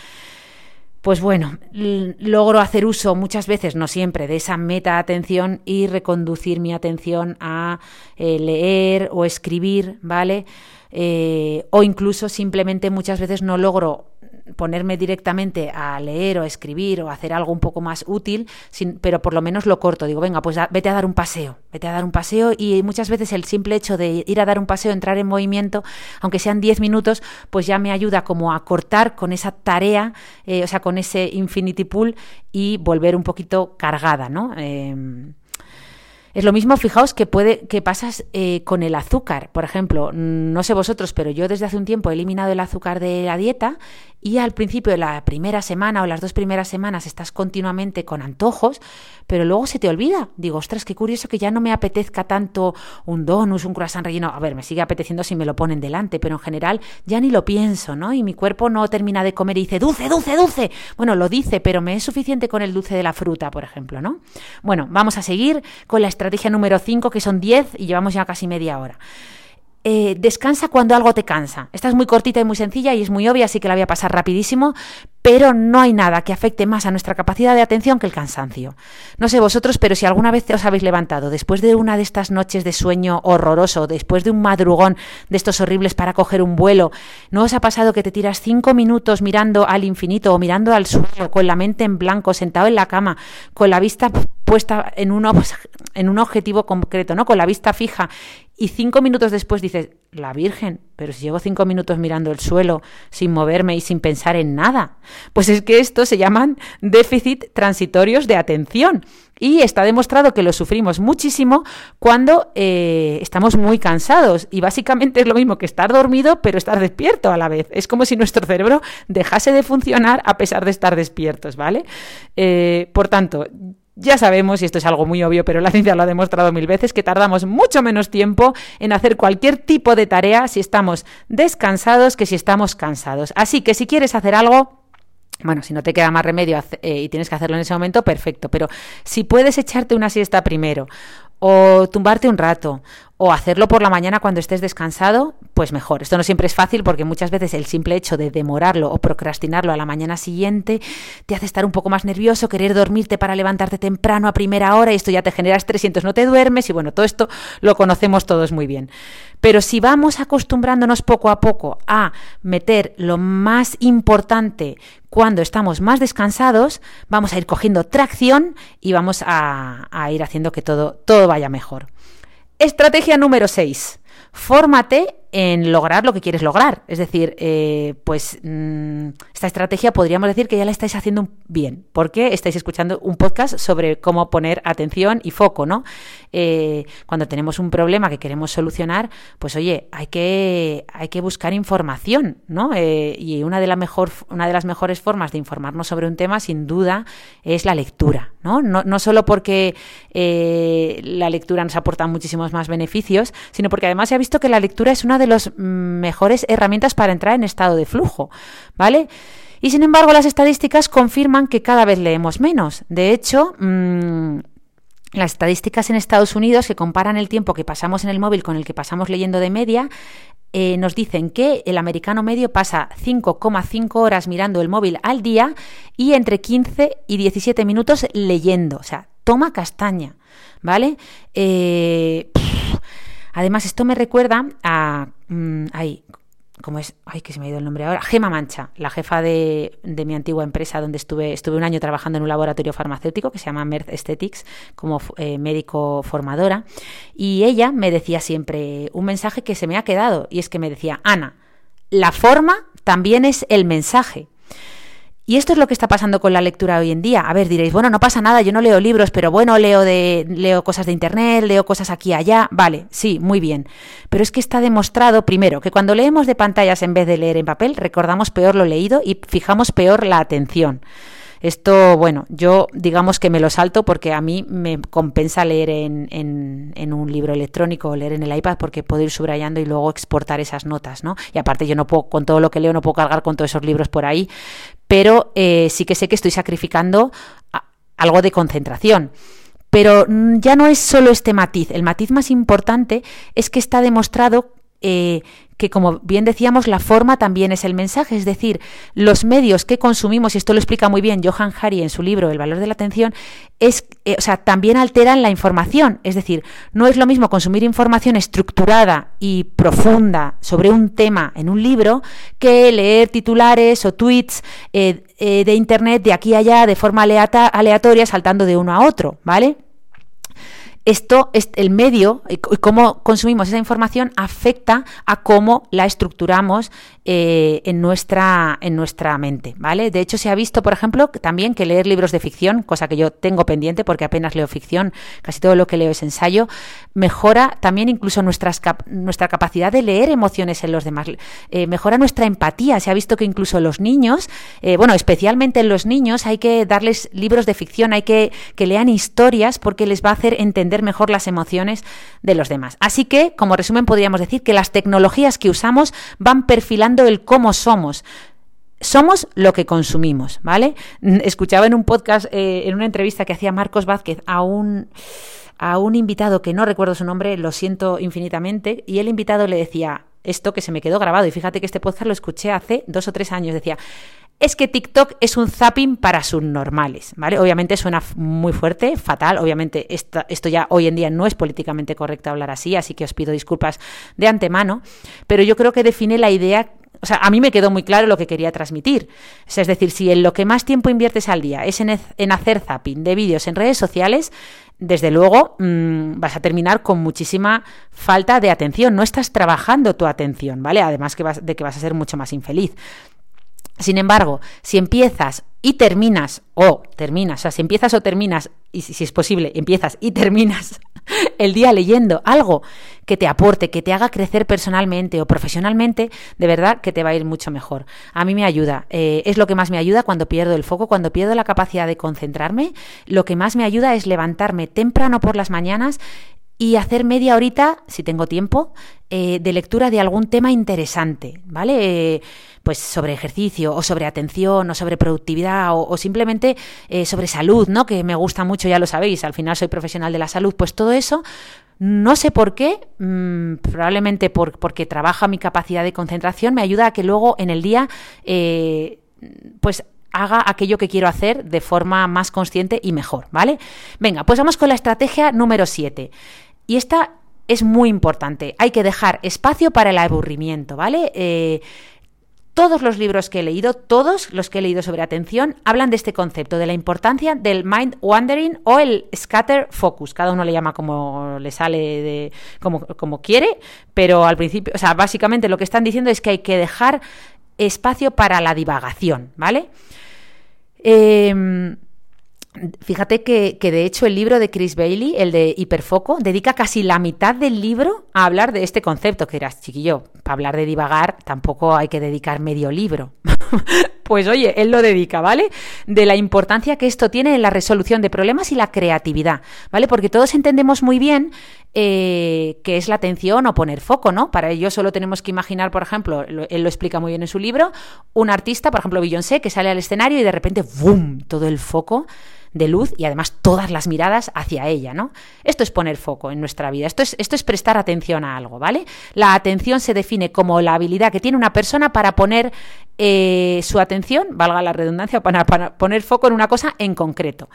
pues bueno, logro hacer uso muchas veces, no siempre, de esa meta atención y reconducir mi atención a eh, leer o escribir, ¿vale? Eh, o incluso simplemente muchas veces no logro ponerme directamente a leer o a escribir o a hacer algo un poco más útil, pero por lo menos lo corto. Digo, venga, pues vete a dar un paseo, vete a dar un paseo y muchas veces el simple hecho de ir a dar un paseo, entrar en movimiento, aunque sean 10 minutos, pues ya me ayuda como a cortar con esa tarea, eh, o sea, con ese infinity pool y volver un poquito cargada, ¿no? Em, es lo mismo, fijaos, que puede que pasas eh, con el azúcar. Por ejemplo, no sé vosotros, pero yo desde hace un tiempo he eliminado el azúcar de la dieta y al principio de la primera semana o las dos primeras semanas estás continuamente con antojos, pero luego se te olvida. Digo, ostras, qué curioso que ya no me apetezca tanto un donus, un croissant relleno. A ver, me sigue apeteciendo si me lo ponen delante, pero en general ya ni lo pienso, ¿no? Y mi cuerpo no termina de comer y dice, dulce, dulce, dulce. Bueno, lo dice, pero me es suficiente con el dulce de la fruta, por ejemplo, ¿no? Bueno, vamos a seguir con la estrategia número 5, que son 10 y llevamos ya casi media hora. Eh, descansa cuando algo te cansa. Esta es muy cortita y muy sencilla y es muy obvia, así que la voy a pasar rapidísimo, pero no hay nada que afecte más a nuestra capacidad de atención que el cansancio. No sé vosotros, pero si alguna vez os habéis levantado después de una de estas noches de sueño horroroso, después de un madrugón de estos horribles para coger un vuelo, ¿no os ha pasado que te tiras cinco minutos mirando al infinito o mirando al suelo, con la mente en blanco, sentado en la cama, con la vista puesta en un, objetivo concreto, ¿no? Con la vista fija y cinco minutos después dices, la Virgen, pero si llevo cinco minutos mirando el suelo sin moverme y sin pensar en nada. Pues es que estos se llaman déficit transitorios de atención. Y está demostrado que lo sufrimos muchísimo cuando eh, estamos muy cansados. Y básicamente es lo mismo que estar dormido, pero estar despierto a la vez. Es como si nuestro cerebro dejase de funcionar a pesar de estar despiertos, ¿vale? Eh, por tanto, ya sabemos, y esto es algo muy obvio, pero la ciencia lo ha demostrado mil veces, que tardamos mucho menos tiempo en hacer cualquier tipo de tarea si estamos descansados que si estamos cansados. Así que si quieres hacer algo, bueno, si no te queda más remedio eh, y tienes que hacerlo en ese momento, perfecto. Pero si puedes echarte una siesta primero, o tumbarte un rato, o hacerlo por la mañana cuando estés descansado, pues mejor. Esto no siempre es fácil porque muchas veces el simple hecho de demorarlo o procrastinarlo a la mañana siguiente te hace estar un poco más nervioso, querer dormirte para levantarte temprano a primera hora y esto ya te genera estrés y no te duermes y bueno, todo esto lo conocemos todos muy bien. Pero si vamos acostumbrándonos poco a poco a meter lo más importante cuando estamos más descansados, vamos a ir cogiendo tracción y vamos a, ir haciendo que todo, todo vaya mejor. Estrategia número 6. Fórmate en lograr lo que quieres lograr. Es decir, eh, pues mm, esta estrategia podríamos decir que ya la estáis haciendo bien, porque estáis escuchando un podcast sobre cómo poner atención y foco, ¿no? Eh, cuando tenemos un problema que queremos solucionar, pues oye, hay que, hay que buscar información, ¿no? Eh, y una de, la mejor, una de las mejores formas de informarnos sobre un tema, sin duda, es la lectura, ¿no? No, no solo porque la lectura nos aporta muchísimos más beneficios, sino porque además se ha visto que la lectura es una de las mejores herramientas para entrar en estado de flujo, ¿vale? Y sin embargo, las estadísticas confirman que cada vez leemos menos. De hecho, mm, las estadísticas en Estados Unidos que comparan el tiempo que pasamos en el móvil con el que pasamos leyendo de media, eh, nos dicen que el americano medio pasa 5,5 horas mirando el móvil al día y entre 15 y 17 minutos leyendo. O sea, toma castaña, ¿vale? Eh, Además, esto me recuerda a... Mm, ay, ¿cómo es? Ay, que se me ha ido el nombre ahora. Gema Mancha, la jefa de, mi antigua empresa donde estuve, estuve un año trabajando en un laboratorio farmacéutico que se llama Merth Aesthetics como eh, médico formadora. Y ella me decía siempre un mensaje que se me ha quedado y es que me decía, Ana, la forma también es el mensaje. Y esto es lo que está pasando con la lectura hoy en día. A ver, diréis, bueno, no pasa nada, yo no leo libros, pero bueno, leo de leo cosas de internet, leo cosas aquí allá. Vale, sí, muy bien. Pero es que está demostrado, primero, que cuando leemos de pantallas en vez de leer en papel, recordamos peor lo leído y fijamos peor la atención. Esto, bueno, yo digamos que me lo salto porque a mí me compensa leer en, en, un libro electrónico o leer en el iPad porque puedo ir subrayando y luego exportar esas notas, ¿no? Y aparte yo no puedo, con todo lo que leo, no puedo cargar con todos esos libros por ahí, pero eh, sí que sé que estoy sacrificando algo de concentración. Pero mm, ya no es solo este matiz, el matiz más importante es que está demostrado eh, que, como bien decíamos, la forma también es el mensaje, es decir, los medios que consumimos, y esto lo explica muy bien Johan Hari en su libro El valor de la atención, es, eh, o sea, también alteran la información, es decir, no es lo mismo consumir información estructurada y profunda sobre un tema en un libro que leer titulares o tweets eh, eh, de Internet de aquí a allá de forma aleatoria saltando de uno a otro, ¿vale? Esto, el medio y cómo consumimos esa información afecta a cómo la estructuramos eh, en, nuestra, en nuestra mente, ¿vale? De hecho, se ha visto, por ejemplo, también que leer libros de ficción, cosa que yo tengo pendiente porque apenas leo ficción, casi todo lo que leo es ensayo, mejora también incluso nuestras, nuestra capacidad de leer emociones en los demás, eh, mejora nuestra empatía. Se ha visto que incluso los niños, eh, bueno, especialmente en los niños, hay que darles libros de ficción, hay que que lean historias porque les va a hacer entender mejor las emociones de los demás. Así que, como resumen, podríamos decir que las tecnologías que usamos van perfilando el cómo somos. Somos lo que consumimos, ¿vale? Escuchaba en un podcast, eh, en una entrevista que hacía Marcos Vázquez a un, a un invitado que no recuerdo su nombre, lo siento infinitamente, y el invitado le decía esto que se me quedó grabado, y fíjate que este podcast lo escuché hace dos o tres años, decía, es que TikTok es un zapping para subnormales, ¿vale? Obviamente suena muy fuerte, fatal, obviamente esto ya hoy en día no es políticamente correcto hablar así, así que os pido disculpas de antemano, pero yo creo que define la idea o sea, a mí me quedó muy claro lo que quería transmitir. es decir, si en lo que más tiempo inviertes al día es en, hacer zapping de vídeos en redes sociales, desde luego mm, vas a terminar con muchísima falta de atención. No estás trabajando tu atención, ¿vale? Además que de que vas a ser mucho más infeliz. Sin embargo, si empiezas y terminas, o terminas, o sea, si empiezas o terminas, y si, es posible, empiezas y terminas [laughs] el día leyendo algo que te aporte, que te haga crecer personalmente o profesionalmente, de verdad que te va a ir mucho mejor. A mí me ayuda, eh, es lo que más me ayuda cuando pierdo el foco, cuando pierdo la capacidad de concentrarme, lo que más me ayuda es levantarme temprano por las mañanas y hacer media horita, si tengo tiempo, eh, de lectura de algún tema interesante, ¿vale? pues sobre ejercicio o sobre atención o sobre productividad o, simplemente eh, sobre salud, ¿no? Que me gusta mucho, ya lo sabéis, al final soy profesional de la salud, pues todo eso no sé por qué, mm, probablemente por, porque trabaja mi capacidad de concentración, me ayuda a que luego en el día, eh, pues haga aquello que quiero hacer de forma más consciente y mejor, ¿vale? Venga, pues vamos con la estrategia número 7. Y esta es muy importante. Hay que dejar espacio para el aburrimiento, ¿vale? Eh, todos los libros que he leído, todos los que he leído sobre atención, hablan de este concepto, de la importancia del mind wandering o el scatter focus. Cada uno le llama como le sale, de, como, como quiere, pero al principio, o sea, básicamente lo que están diciendo es que hay que dejar espacio para la divagación, ¿vale? Eh, Fíjate que, de hecho el libro de Chris Bailey, el de Hiperfoco, dedica casi la mitad del libro a hablar de este concepto, que eras chiquillo, para hablar de divagar tampoco hay que dedicar medio libro. [laughs] pues oye, él lo dedica, ¿vale? De la importancia que esto tiene en la resolución de problemas y la creatividad, ¿vale? Porque todos entendemos muy bien eh, qué es la atención o poner foco, ¿no? Para ello solo tenemos que imaginar, por ejemplo, él lo explica muy bien en su libro, un artista, por ejemplo Beyoncé, que sale al escenario y de repente, ¡boom!, todo el foco de luz y además todas las miradas hacia ella, ¿no? Esto es poner foco en nuestra vida, esto es, esto es prestar atención a algo, ¿vale? La atención se define como la habilidad que tiene una persona para poner eh, su atención, valga la redundancia, para poner foco en una cosa en concreto.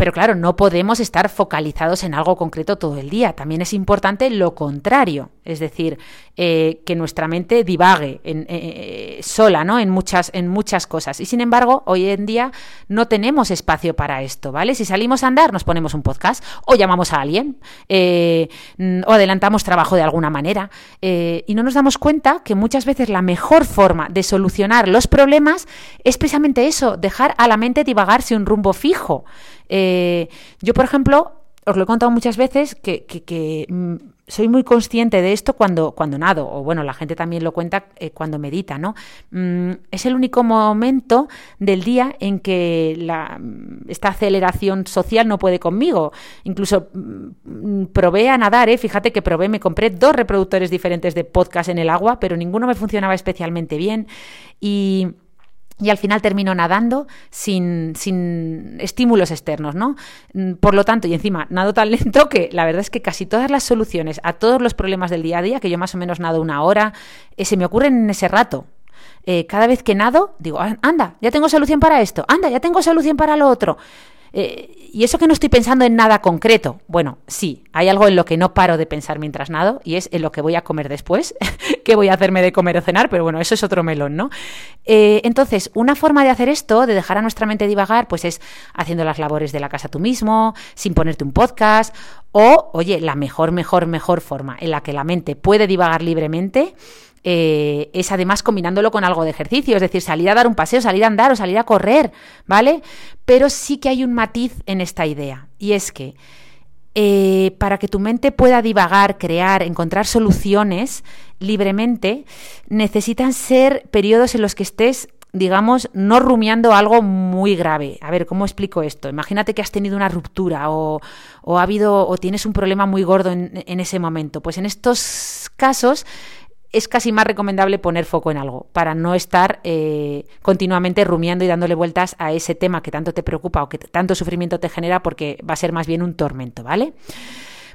Pero claro, no podemos estar focalizados en algo concreto todo el día. También es importante lo contrario, es decir, eh, que nuestra mente divague en, eh, eh, sola, ¿no? En muchas, en muchas cosas. Y sin embargo, hoy en día no tenemos espacio para esto, ¿vale? Si salimos a andar, nos ponemos un podcast o llamamos a alguien o adelantamos trabajo de alguna manera y no nos damos cuenta que muchas veces la mejor forma de solucionar los problemas es precisamente eso, dejar a la mente divagarse un rumbo fijo. Eh, yo, por ejemplo, os lo he contado muchas veces que, mm, soy muy consciente de esto cuando, cuando nado, o bueno, la gente también lo cuenta eh, cuando medita, ¿no? Mm, es el único momento del día en que la, esta aceleración social no puede conmigo. Incluso mm, probé a nadar, ¿eh? fíjate que probé, me compré dos reproductores diferentes de podcast en el agua, pero ninguno me funcionaba especialmente bien. Y y al final termino nadando sin, sin, estímulos externos, ¿no? Mm, por lo tanto, y encima nado tan [laughs] lento que la verdad es que casi todas las soluciones a todos los problemas del día a día, que yo más o menos nado una hora, eh, se me ocurren en ese rato. Eh, cada vez que nado, digo, anda, ya tengo solución para esto, anda, ya tengo solución para lo otro. Eh, y eso que no estoy pensando en nada concreto. Bueno, sí, hay algo en lo que no paro de pensar mientras nado y es en lo que voy a comer después, [laughs] que voy a hacerme de comer o cenar, pero bueno, eso es otro melón, ¿no? Eh, entonces, una forma de hacer esto, de dejar a nuestra mente divagar, pues es haciendo las labores de la casa tú mismo, sin ponerte un podcast, o, oye, la mejor, mejor, mejor forma en la que la mente puede divagar libremente eh, es además combinándolo con algo de ejercicio, es decir, salir a dar un paseo, salir a andar o salir a correr, ¿vale? Pero sí que hay un matiz en esta idea, y es que eh, para que tu mente pueda divagar, crear, encontrar soluciones libremente, necesitan ser periodos en los que estés digamos, no rumiando algo muy grave. A ver, ¿cómo explico esto? Imagínate que has tenido una ruptura o, ha habido o tienes un problema muy gordo en ese momento. Pues en estos casos es casi más recomendable poner foco en algo para no estar eh, continuamente rumiando y dándole vueltas a ese tema que tanto te preocupa o que tanto sufrimiento te genera porque va a ser más bien un tormento, ¿vale?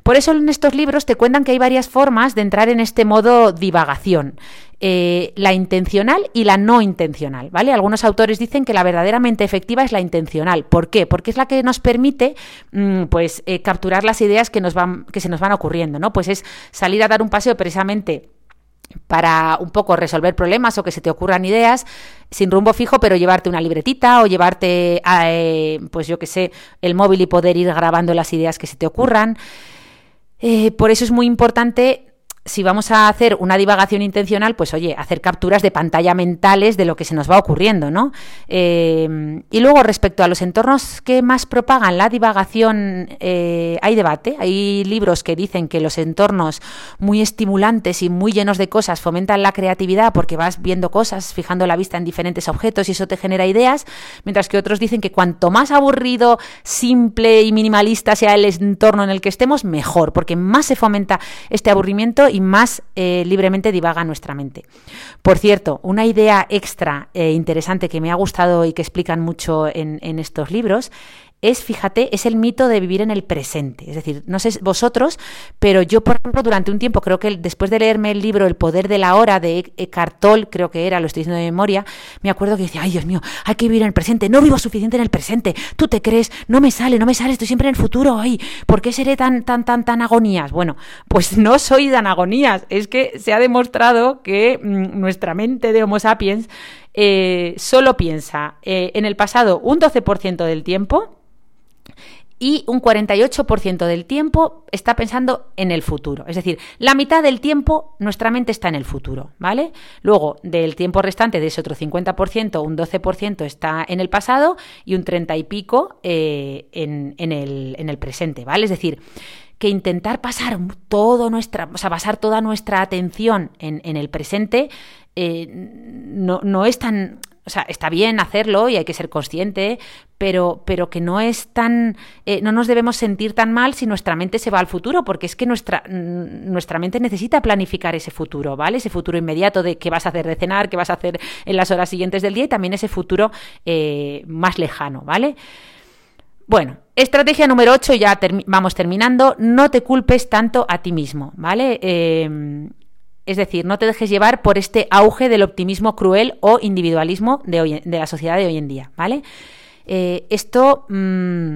Por eso en estos libros te cuentan que hay varias formas de entrar en este modo divagación. Eh, la intencional y la no intencional, ¿vale? Algunos autores dicen que la verdaderamente efectiva es la intencional. ¿Por qué? Porque es la que nos permite, mm, pues, eh, capturar las ideas que, nos van, que se nos van ocurriendo, ¿no? Pues es salir a dar un paseo precisamente para un poco resolver problemas o que se te ocurran ideas sin rumbo fijo, pero llevarte una libretita o llevarte, a, eh, pues yo que sé, el móvil y poder ir grabando las ideas que se te ocurran. Eh, por eso es muy importante si vamos a hacer una divagación intencional, pues oye, hacer capturas de pantalla mentales de lo que se nos va ocurriendo, ¿no? Eh, y luego, respecto a los entornos que más propagan la divagación, eh, hay debate. Hay libros que dicen que los entornos muy estimulantes y muy llenos de cosas fomentan la creatividad porque vas viendo cosas, fijando la vista en diferentes objetos y eso te genera ideas, mientras que otros dicen que cuanto más aburrido, simple y minimalista sea el entorno en el que estemos, mejor, porque más se fomenta este aburrimiento y más eh, libremente divaga nuestra mente. Por cierto, una idea extra eh, interesante que me ha gustado y que explican mucho en, en estos libros es, fíjate, es el mito de vivir en el presente. Es decir, no sé vosotros, pero yo, por ejemplo, durante un tiempo, creo que después de leerme el libro El poder de la hora de Eckhart Tolle, creo que era, lo estoy diciendo de memoria, me acuerdo que decía, ay Dios mío, hay que vivir en el presente, no vivo suficiente en el presente, tú te crees, no me sale, no me sale, estoy siempre en el futuro, ay, ¿por qué seré tan, tan, tan, tan agonías? Bueno, pues [laughs] no soy tan agonías, es que se ha demostrado que mm, nuestra mente de Homo sapiens eh, solo piensa eh, en el pasado un 12% del tiempo, y un 48% del tiempo está pensando en el futuro. Es decir, la mitad del tiempo nuestra mente está en el futuro, ¿vale? Luego, del tiempo restante de ese otro 50%, un 12% está en el pasado y un 30 y pico eh, en, el, en el presente, ¿vale? Es decir, que intentar pasar todo nuestra, o sea, basar toda nuestra atención en, en el presente eh, no, no, es tan, o sea, está bien hacerlo y hay que ser consciente, pero, pero que no es tan, eh, no nos debemos sentir tan mal si nuestra mente se va al futuro, porque es que nuestra, nuestra mente necesita planificar ese futuro, ¿vale? Ese futuro inmediato de qué vas a hacer de cenar, qué vas a hacer en las horas siguientes del día y también ese futuro eh, más lejano, ¿vale? Bueno, estrategia número 8, ya vamos terminando, no te culpes tanto a ti mismo, ¿vale? Eh, es decir, no te dejes llevar por este auge del optimismo cruel o individualismo de, la sociedad de hoy en día, ¿vale? Eh, esto mm,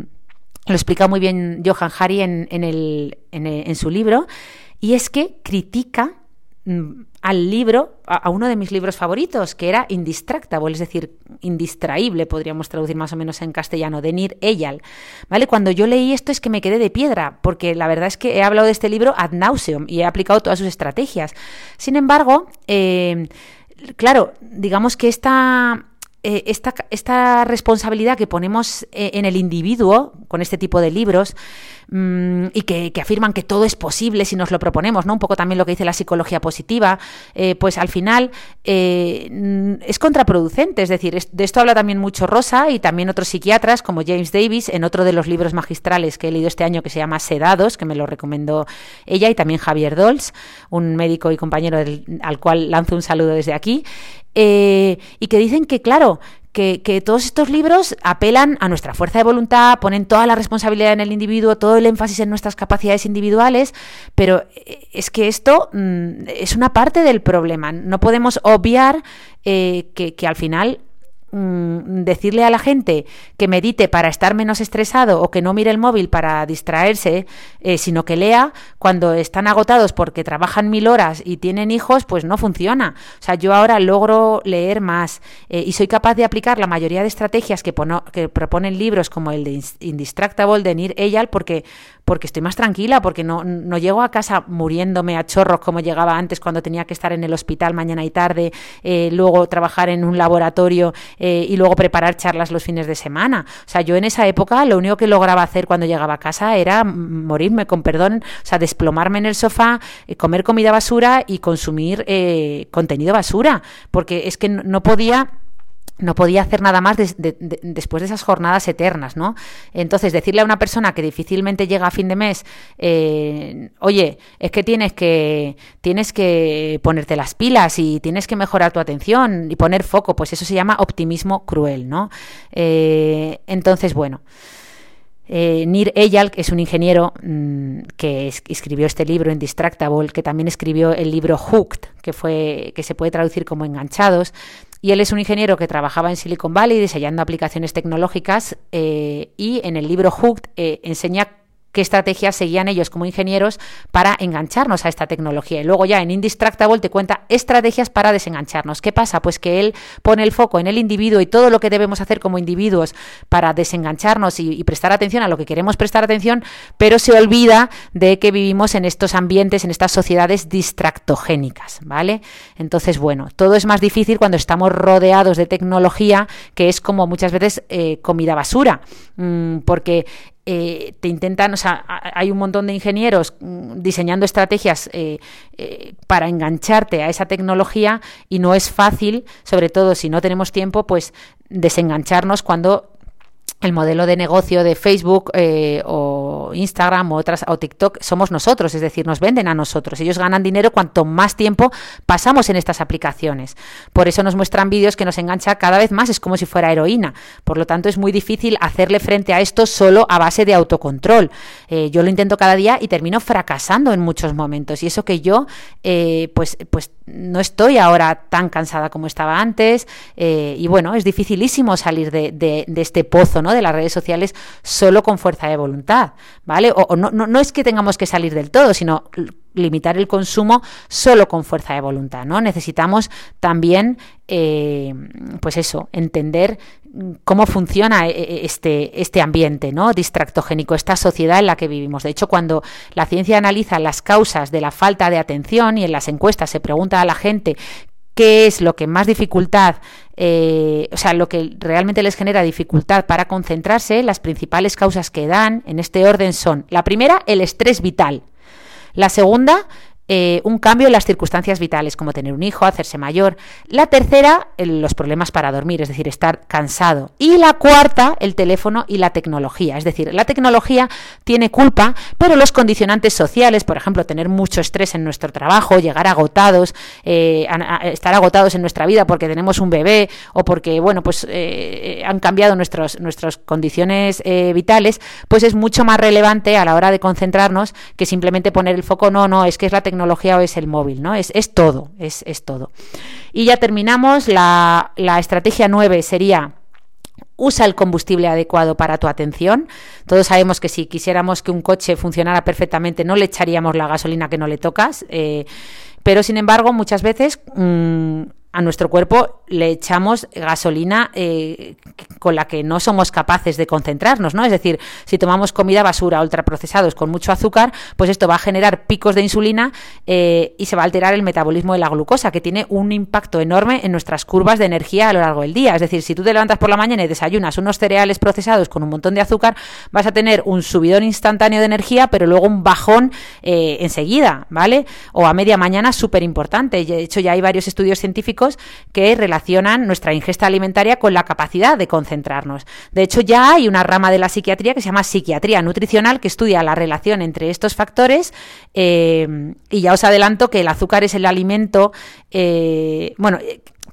lo explica muy bien Johan Hari en, en su libro, y es que critica al libro, a, uno de mis libros favoritos, que era Indistractable, es decir, indistraíble, podríamos traducir más o menos en castellano, de Nir Eyal. ¿Vale? Cuando yo leí esto es que me quedé de piedra, porque la verdad es que he hablado de este libro ad nauseum y he aplicado todas sus estrategias. Sin embargo, eh, claro, digamos que esta, eh, esta, esta, responsabilidad que ponemos eh, en el individuo con este tipo de libros mm, y que, afirman que todo es posible si nos lo proponemos, ¿no? Un poco también lo que dice la psicología positiva, eh, pues al final es contraproducente. Es decir, de esto habla también mucho Rosa y también otros psiquiatras como James Davis en otro de los libros magistrales que he leído este año que se llama Sedados, que me lo recomendó ella y también Javier Dols, un médico y compañero al cual lanzo un saludo desde aquí. Eh, y que dicen que, claro, que, todos estos libros apelan a nuestra fuerza de voluntad, ponen toda la responsabilidad en el individuo, todo el énfasis en nuestras capacidades individuales, pero eh, es que esto mm, es una parte del problema. No podemos obviar eh, que, al final mm, decirle a la gente que medite para estar menos estresado o que no mire el móvil para distraerse, eh, sino que lea cuando están agotados porque trabajan mil horas y tienen hijos, pues no funciona. O sea, yo ahora logro leer más eh, y soy capaz de aplicar la mayoría de estrategias que, que proponen libros como el de Indistractable de Nir Eyal porque porque estoy más tranquila, porque no, no llego a casa muriéndome a chorros como llegaba antes cuando tenía que estar en el hospital mañana y tarde, eh, luego trabajar en un laboratorio eh, y luego preparar charlas los fines de semana. O sea, yo en esa época lo único que lograba hacer cuando llegaba a casa era morirme con perdón, o sea, desplomarme en el sofá, eh, comer comida basura y consumir contenido basura, porque es que no podía no podía hacer nada más después de esas jornadas eternas, ¿no? Entonces, decirle a una persona que difícilmente llega a fin de mes, eh, oye, es que tienes que tienes que ponerte las pilas y tienes que mejorar tu atención y poner foco, pues eso se llama optimismo cruel, ¿no? Eh, entonces, bueno. Eh, Nir Eyal, que es un ingeniero mm, que escribió este libro Indistractable, que también escribió el libro Hooked, que, fue, que se puede traducir como enganchados, y él es un ingeniero que trabajaba en Silicon Valley diseñando aplicaciones tecnológicas eh, y en el libro Hooked eh, enseña qué estrategias seguían ellos como ingenieros para engancharnos a esta tecnología. Y luego ya en Indistractable te cuenta estrategias para desengancharnos. ¿Qué pasa? Pues que él pone el foco en el individuo y todo lo que debemos hacer como individuos para desengancharnos y, prestar atención a lo que queremos prestar atención, pero se olvida de que vivimos en estos ambientes, en estas sociedades distractogénicas, ¿vale? Entonces, bueno, todo es más difícil cuando estamos rodeados de tecnología que es como muchas veces eh, comida basura, mm, porque eh, te intentan, o sea, hay un montón de ingenieros mm, diseñando estrategias eh, eh, para engancharte a esa tecnología y no es fácil, sobre todo si no tenemos tiempo, pues desengancharnos cuando el modelo de negocio de Facebook eh, o Instagram o otras o TikTok somos nosotros, es decir, nos venden a nosotros. Ellos ganan dinero cuanto más tiempo pasamos en estas aplicaciones. Por eso nos muestran vídeos que nos engancha cada vez más, es como si fuera heroína. Por lo tanto, es muy difícil hacerle frente a esto solo a base de autocontrol. Eh, yo lo intento cada día y termino fracasando en muchos momentos. Y eso que yo, eh, pues, pues no estoy ahora tan cansada como estaba antes. y bueno, es dificilísimo salir de, de este pozo, ¿no? De las redes sociales solo con fuerza de voluntad, ¿vale? O, no, no, es que tengamos que salir del todo, sino limitar el consumo solo con fuerza de voluntad, ¿no? Necesitamos también, eh, pues eso, entender cómo funciona eh, eh, este, este ambiente ¿no? distractogénico, esta sociedad en la que vivimos. De hecho, cuando la ciencia analiza las causas de la falta de atención y en las encuestas se pregunta a la gente qué es lo que más dificultad, eh, o sea, lo que realmente les genera dificultad para concentrarse, las principales causas que dan en este orden son, la primera, el estrés vital. La segunda, eh, un cambio en las circunstancias vitales, como tener un hijo, hacerse mayor. La tercera, los problemas para dormir, es decir, estar cansado. Y la cuarta, el teléfono y la tecnología. Es decir, la tecnología tiene culpa, pero los condicionantes sociales, por ejemplo, tener mucho estrés en nuestro trabajo, llegar agotados, eh, estar agotados en nuestra vida porque tenemos un bebé o porque, bueno, pues eh, han cambiado nuestras condiciones vitales, pues es mucho más relevante a la hora de concentrarnos que simplemente poner el foco, no, no, es que es la tecnología tecnología es el móvil, ¿no? Es, es todo, es, es, todo. Y ya terminamos, la, la estrategia 9 sería usa el combustible adecuado para tu atención. Todos sabemos que si quisiéramos que un coche funcionara perfectamente, no le echaríamos la gasolina que no le tocas. Eh, pero sin embargo, muchas veces mm, a nuestro cuerpo le echamos gasolina eh, con la que no somos capaces de concentrarnos, ¿no? Es decir, si tomamos comida basura, ultraprocesados con mucho azúcar, pues esto va a generar picos de insulina eh, y se va a alterar el metabolismo de la glucosa, que tiene un impacto enorme en nuestras curvas de energía a lo largo del día. Es decir, si tú te levantas por la mañana y desayunas unos cereales procesados con un montón de azúcar, vas a tener un subidón instantáneo de energía, pero luego un bajón eh, enseguida, ¿vale? O a media mañana súper importante. De hecho, ya hay varios estudios científicos que relacionan nuestra ingesta alimentaria con la capacidad de concentrarnos. De hecho, ya hay una rama de la psiquiatría que se llama psiquiatría nutricional que estudia la relación entre estos factores eh, y ya os adelanto que el azúcar es el alimento, eh, bueno,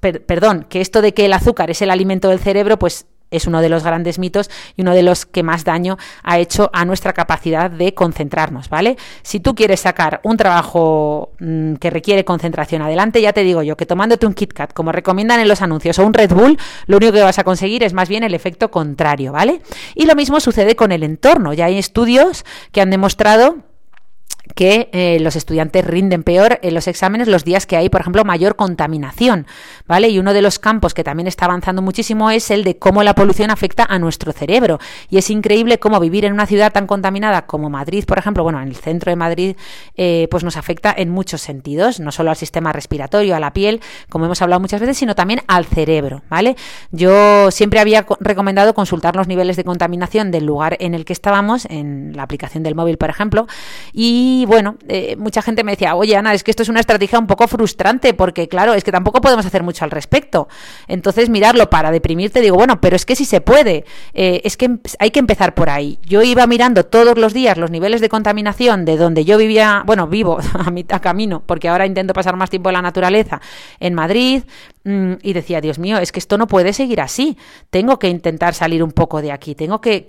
perdón, que esto de que el azúcar es el alimento del cerebro, pues es uno de los grandes mitos y uno de los que más daño ha hecho a nuestra capacidad de concentrarnos, ¿vale? Si tú quieres sacar un trabajo mm, que requiere concentración adelante, ya te digo yo que tomándote un KitKat, como recomiendan en los anuncios, o un Red Bull, lo único que vas a conseguir es más bien el efecto contrario, ¿vale? Y lo mismo sucede con el entorno. Ya hay estudios que han demostrado que eh, los estudiantes rinden peor en los exámenes los días que hay, por ejemplo, mayor contaminación, ¿vale? Y uno de los campos que también está avanzando muchísimo es el de cómo la polución afecta a nuestro cerebro. Y es increíble cómo vivir en una ciudad tan contaminada como Madrid, por ejemplo, bueno, en el centro de Madrid, eh, pues nos afecta en muchos sentidos, no solo al sistema respiratorio, a la piel, como hemos hablado muchas veces, sino también al cerebro, ¿vale? Yo siempre había recomendado consultar los niveles de contaminación del lugar en el que estábamos, en la aplicación del móvil, por ejemplo, y y bueno, eh, mucha gente me decía, oye Ana, es que esto es una estrategia un poco frustrante porque claro, es que tampoco podemos hacer mucho al respecto. Entonces mirarlo para deprimirte, digo, bueno, pero es que sí se puede, eh, es que hay que empezar por ahí. Yo iba mirando todos los días los niveles de contaminación de donde yo vivía, bueno, vivo [laughs] a mitad camino, porque ahora intento pasar más tiempo en la naturaleza, en Madrid, y decía, Dios mío, es que esto no puede seguir así. Tengo que intentar salir un poco de aquí, tengo que,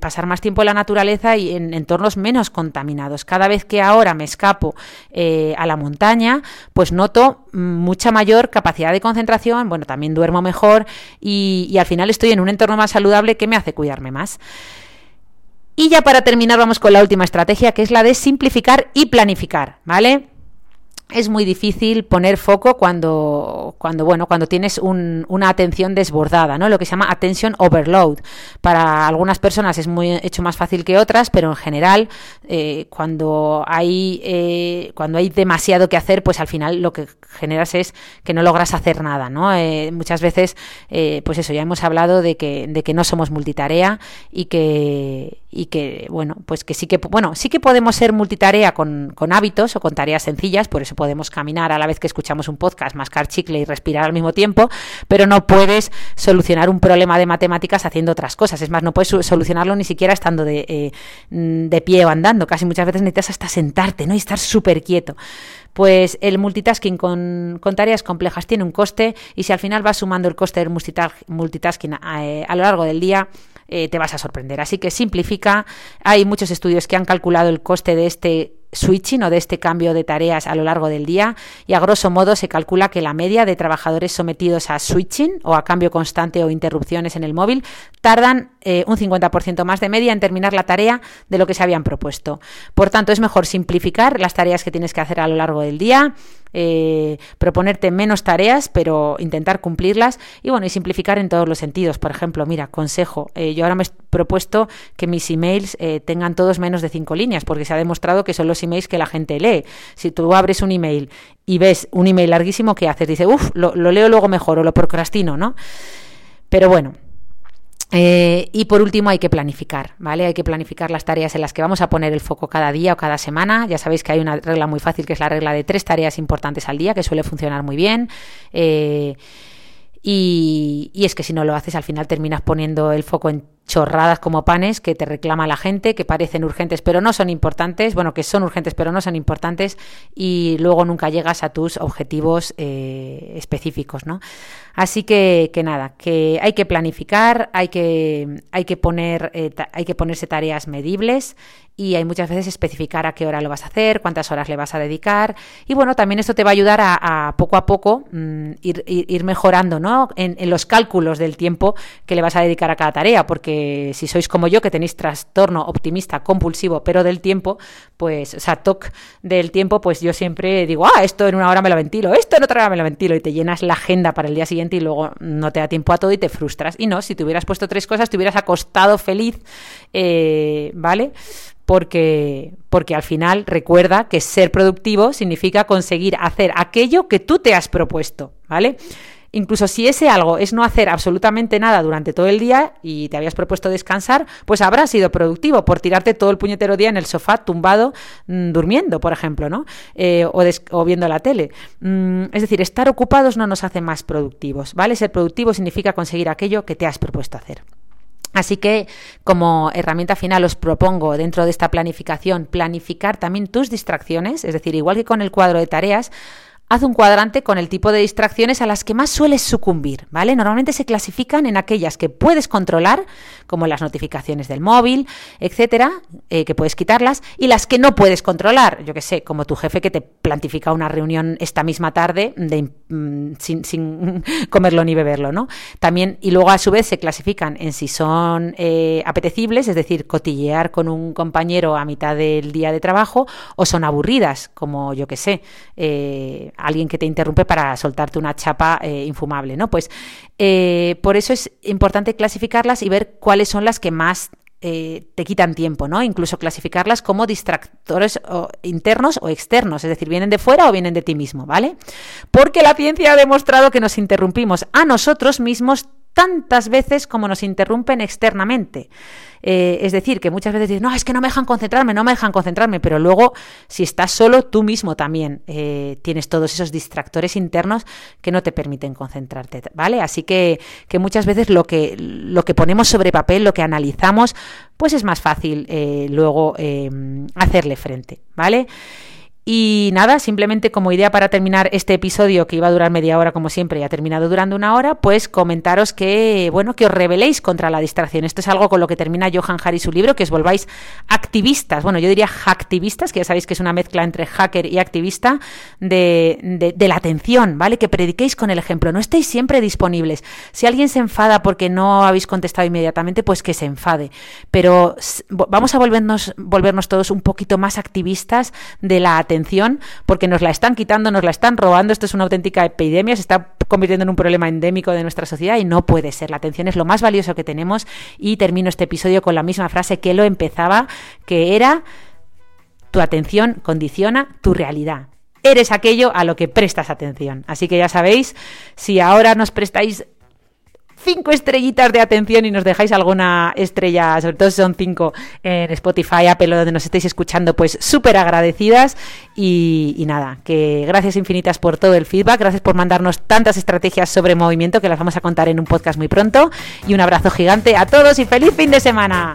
pasar más tiempo en la naturaleza y en entornos menos contaminados cada vez que ahora me escapo eh, a la montaña, pues noto mucha mayor capacidad de concentración, bueno, también duermo mejor y al final estoy en un entorno más saludable que me hace cuidarme más. Y ya para terminar vamos con la última estrategia, que es la de simplificar y planificar, ¿vale? Es muy difícil poner foco cuando, cuando, bueno, cuando tienes una atención desbordada, ¿no? Lo que se llama attention overload. Para algunas personas es muy hecho más fácil que otras, pero en general, eh, cuando hay eh, cuando hay demasiado que hacer, pues al final lo que generas es que no logras hacer nada, ¿no? Eh, muchas veces, pues eso, ya hemos hablado de que, de que no somos multitarea y que y que, bueno, pues que sí que, bueno, sí que podemos ser multitarea con, con hábitos o con tareas sencillas, por eso podemos caminar a la vez que escuchamos un podcast, mascar chicle y respirar al mismo tiempo, pero no puedes solucionar un problema de matemáticas haciendo otras cosas. Es más, no puedes solucionarlo ni siquiera estando de, eh, de pie o andando. Casi muchas veces necesitas hasta sentarte, ¿no? Y estar súper quieto pues el multitasking con, con, tareas complejas tiene un coste y si al final vas sumando el coste del multitasking eh, a lo largo del día, eh, te vas a sorprender. Así que simplifica. Hay muchos estudios que han calculado el coste de este switching o de este cambio de tareas a lo largo del día y a grosso modo se calcula que la media de trabajadores sometidos a switching o a cambio constante o interrupciones en el móvil tardan eh, un 50% más de media en terminar la tarea de lo que se habían propuesto. Por tanto, es mejor simplificar las tareas que tienes que hacer a lo largo del día, eh, proponerte menos tareas, pero intentar cumplirlas y bueno, y simplificar en todos los sentidos. Por ejemplo, mira, consejo, eh, yo ahora me he propuesto que mis emails tengan todos menos de cinco líneas, porque se ha demostrado que son los emails que la gente lee. Si tú abres un email y ves un email larguísimo, ¿qué haces? Dice, uff, lo, lo leo luego mejor o lo procrastino, ¿no? Pero bueno, eh, y por último hay que planificar, ¿vale? Hay que planificar las tareas en las que vamos a poner el foco cada día o cada semana. Ya sabéis que hay una regla muy fácil que es la regla de tres tareas importantes al día, que suele funcionar muy bien. Eh, y, es que si no lo haces, al final terminas poniendo el foco en chorradas como panes que te reclama la gente, que parecen urgentes pero no son importantes, bueno, que son urgentes pero no son importantes y luego nunca llegas a tus objetivos eh, específicos, ¿no? Así que, que, nada, que hay que planificar, hay que, hay que, poner, eh, hay que ponerse tareas medibles y hay muchas veces especificar a qué hora lo vas a hacer, cuántas horas le vas a dedicar y bueno, también esto te va a ayudar a, poco a poco mm, ir, ir, mejorando, ¿no? En, los cálculos del tiempo que le vas a dedicar a cada tarea, porque si sois como yo, que tenéis trastorno optimista compulsivo, pero del tiempo, pues, o sea, del tiempo, pues yo siempre digo, ah, esto en una hora me lo ventilo, esto en otra hora me lo ventilo, y te llenas la agenda para el día siguiente y luego no te da tiempo a todo y te frustras. Y no, si te hubieras puesto tres cosas, te hubieras acostado feliz, eh, ¿vale? porque, porque al final recuerda que ser productivo significa conseguir hacer aquello que tú te has propuesto, ¿vale? Incluso si ese algo es no hacer absolutamente nada durante todo el día y te habías propuesto descansar, pues habrá sido productivo por tirarte todo el puñetero día en el sofá tumbado mm, durmiendo, por ejemplo, ¿no? Eh, o, viendo la tele. Mm, es decir, estar ocupados no nos hace más productivos, ¿vale? Ser productivo significa conseguir aquello que te has propuesto hacer. Así que como herramienta final os propongo dentro de esta planificación planificar también tus distracciones, es decir, igual que con el cuadro de tareas, haz un cuadrante con el tipo de distracciones a las que más sueles sucumbir, ¿vale? Normalmente se clasifican en aquellas que puedes controlar, como las notificaciones del móvil, etcétera, eh, que puedes quitarlas, y las que no puedes controlar, yo que sé, como tu jefe que te plantifica una reunión esta misma tarde mm, sin, [laughs] comerlo ni beberlo, ¿no? También, y luego a su vez se clasifican en si son eh, apetecibles, es decir, cotillear con un compañero a mitad del día de trabajo, o son aburridas, como yo que sé, eh, alguien que te interrumpe para soltarte una chapa eh, infumable, ¿no? Pues por eso es importante clasificarlas y ver cuáles son las que más eh, te quitan tiempo, ¿no? Incluso clasificarlas como distractores internos o externos, es decir, vienen de fuera o vienen de ti mismo, ¿vale? Porque la ciencia ha demostrado que nos interrumpimos a nosotros mismos tantas veces como nos interrumpen externamente. Eh, es decir, que muchas veces dices, no, es que no me dejan concentrarme, no me dejan concentrarme, pero luego si estás solo, tú mismo también eh, tienes todos esos distractores internos que no te permiten concentrarte, ¿vale? Así que, que muchas veces lo que, lo que ponemos sobre papel, lo que analizamos, pues es más fácil eh, luego hacerle frente, ¿vale? Y nada, simplemente como idea para terminar este episodio que iba a durar media hora como siempre y ha terminado durando una hora, pues comentaros que, bueno, que os rebeléis contra la distracción. Esto es algo con lo que termina Johan Hari su libro, que os volváis activistas, bueno, yo diría hacktivistas, que ya sabéis que es una mezcla entre hacker y activista de, de, la atención, ¿vale? Que prediquéis con el ejemplo, no estéis siempre disponibles. Si alguien se enfada porque no habéis contestado inmediatamente, pues que se enfade. Pero vamos a volvernos, volvernos todos un poquito más activistas de la atención porque nos la están quitando, nos la están robando. Esto es una auténtica epidemia, se está convirtiendo en un problema endémico de nuestra sociedad y no puede ser. La atención es lo más valioso que tenemos y termino este episodio con la misma frase que lo empezaba, que era tu atención condiciona tu realidad eres aquello a lo que prestas atención. Así que ya sabéis, si ahora nos prestáis cinco estrellitas de atención y nos dejáis alguna estrella, sobre todo si son cinco en Spotify, Apple, donde nos estéis escuchando, pues súper agradecidas. Y, y, nada, que gracias infinitas por todo el feedback, gracias por mandarnos tantas estrategias sobre movimiento que las vamos a contar en un podcast muy pronto. Y un abrazo gigante a todos y feliz fin de semana.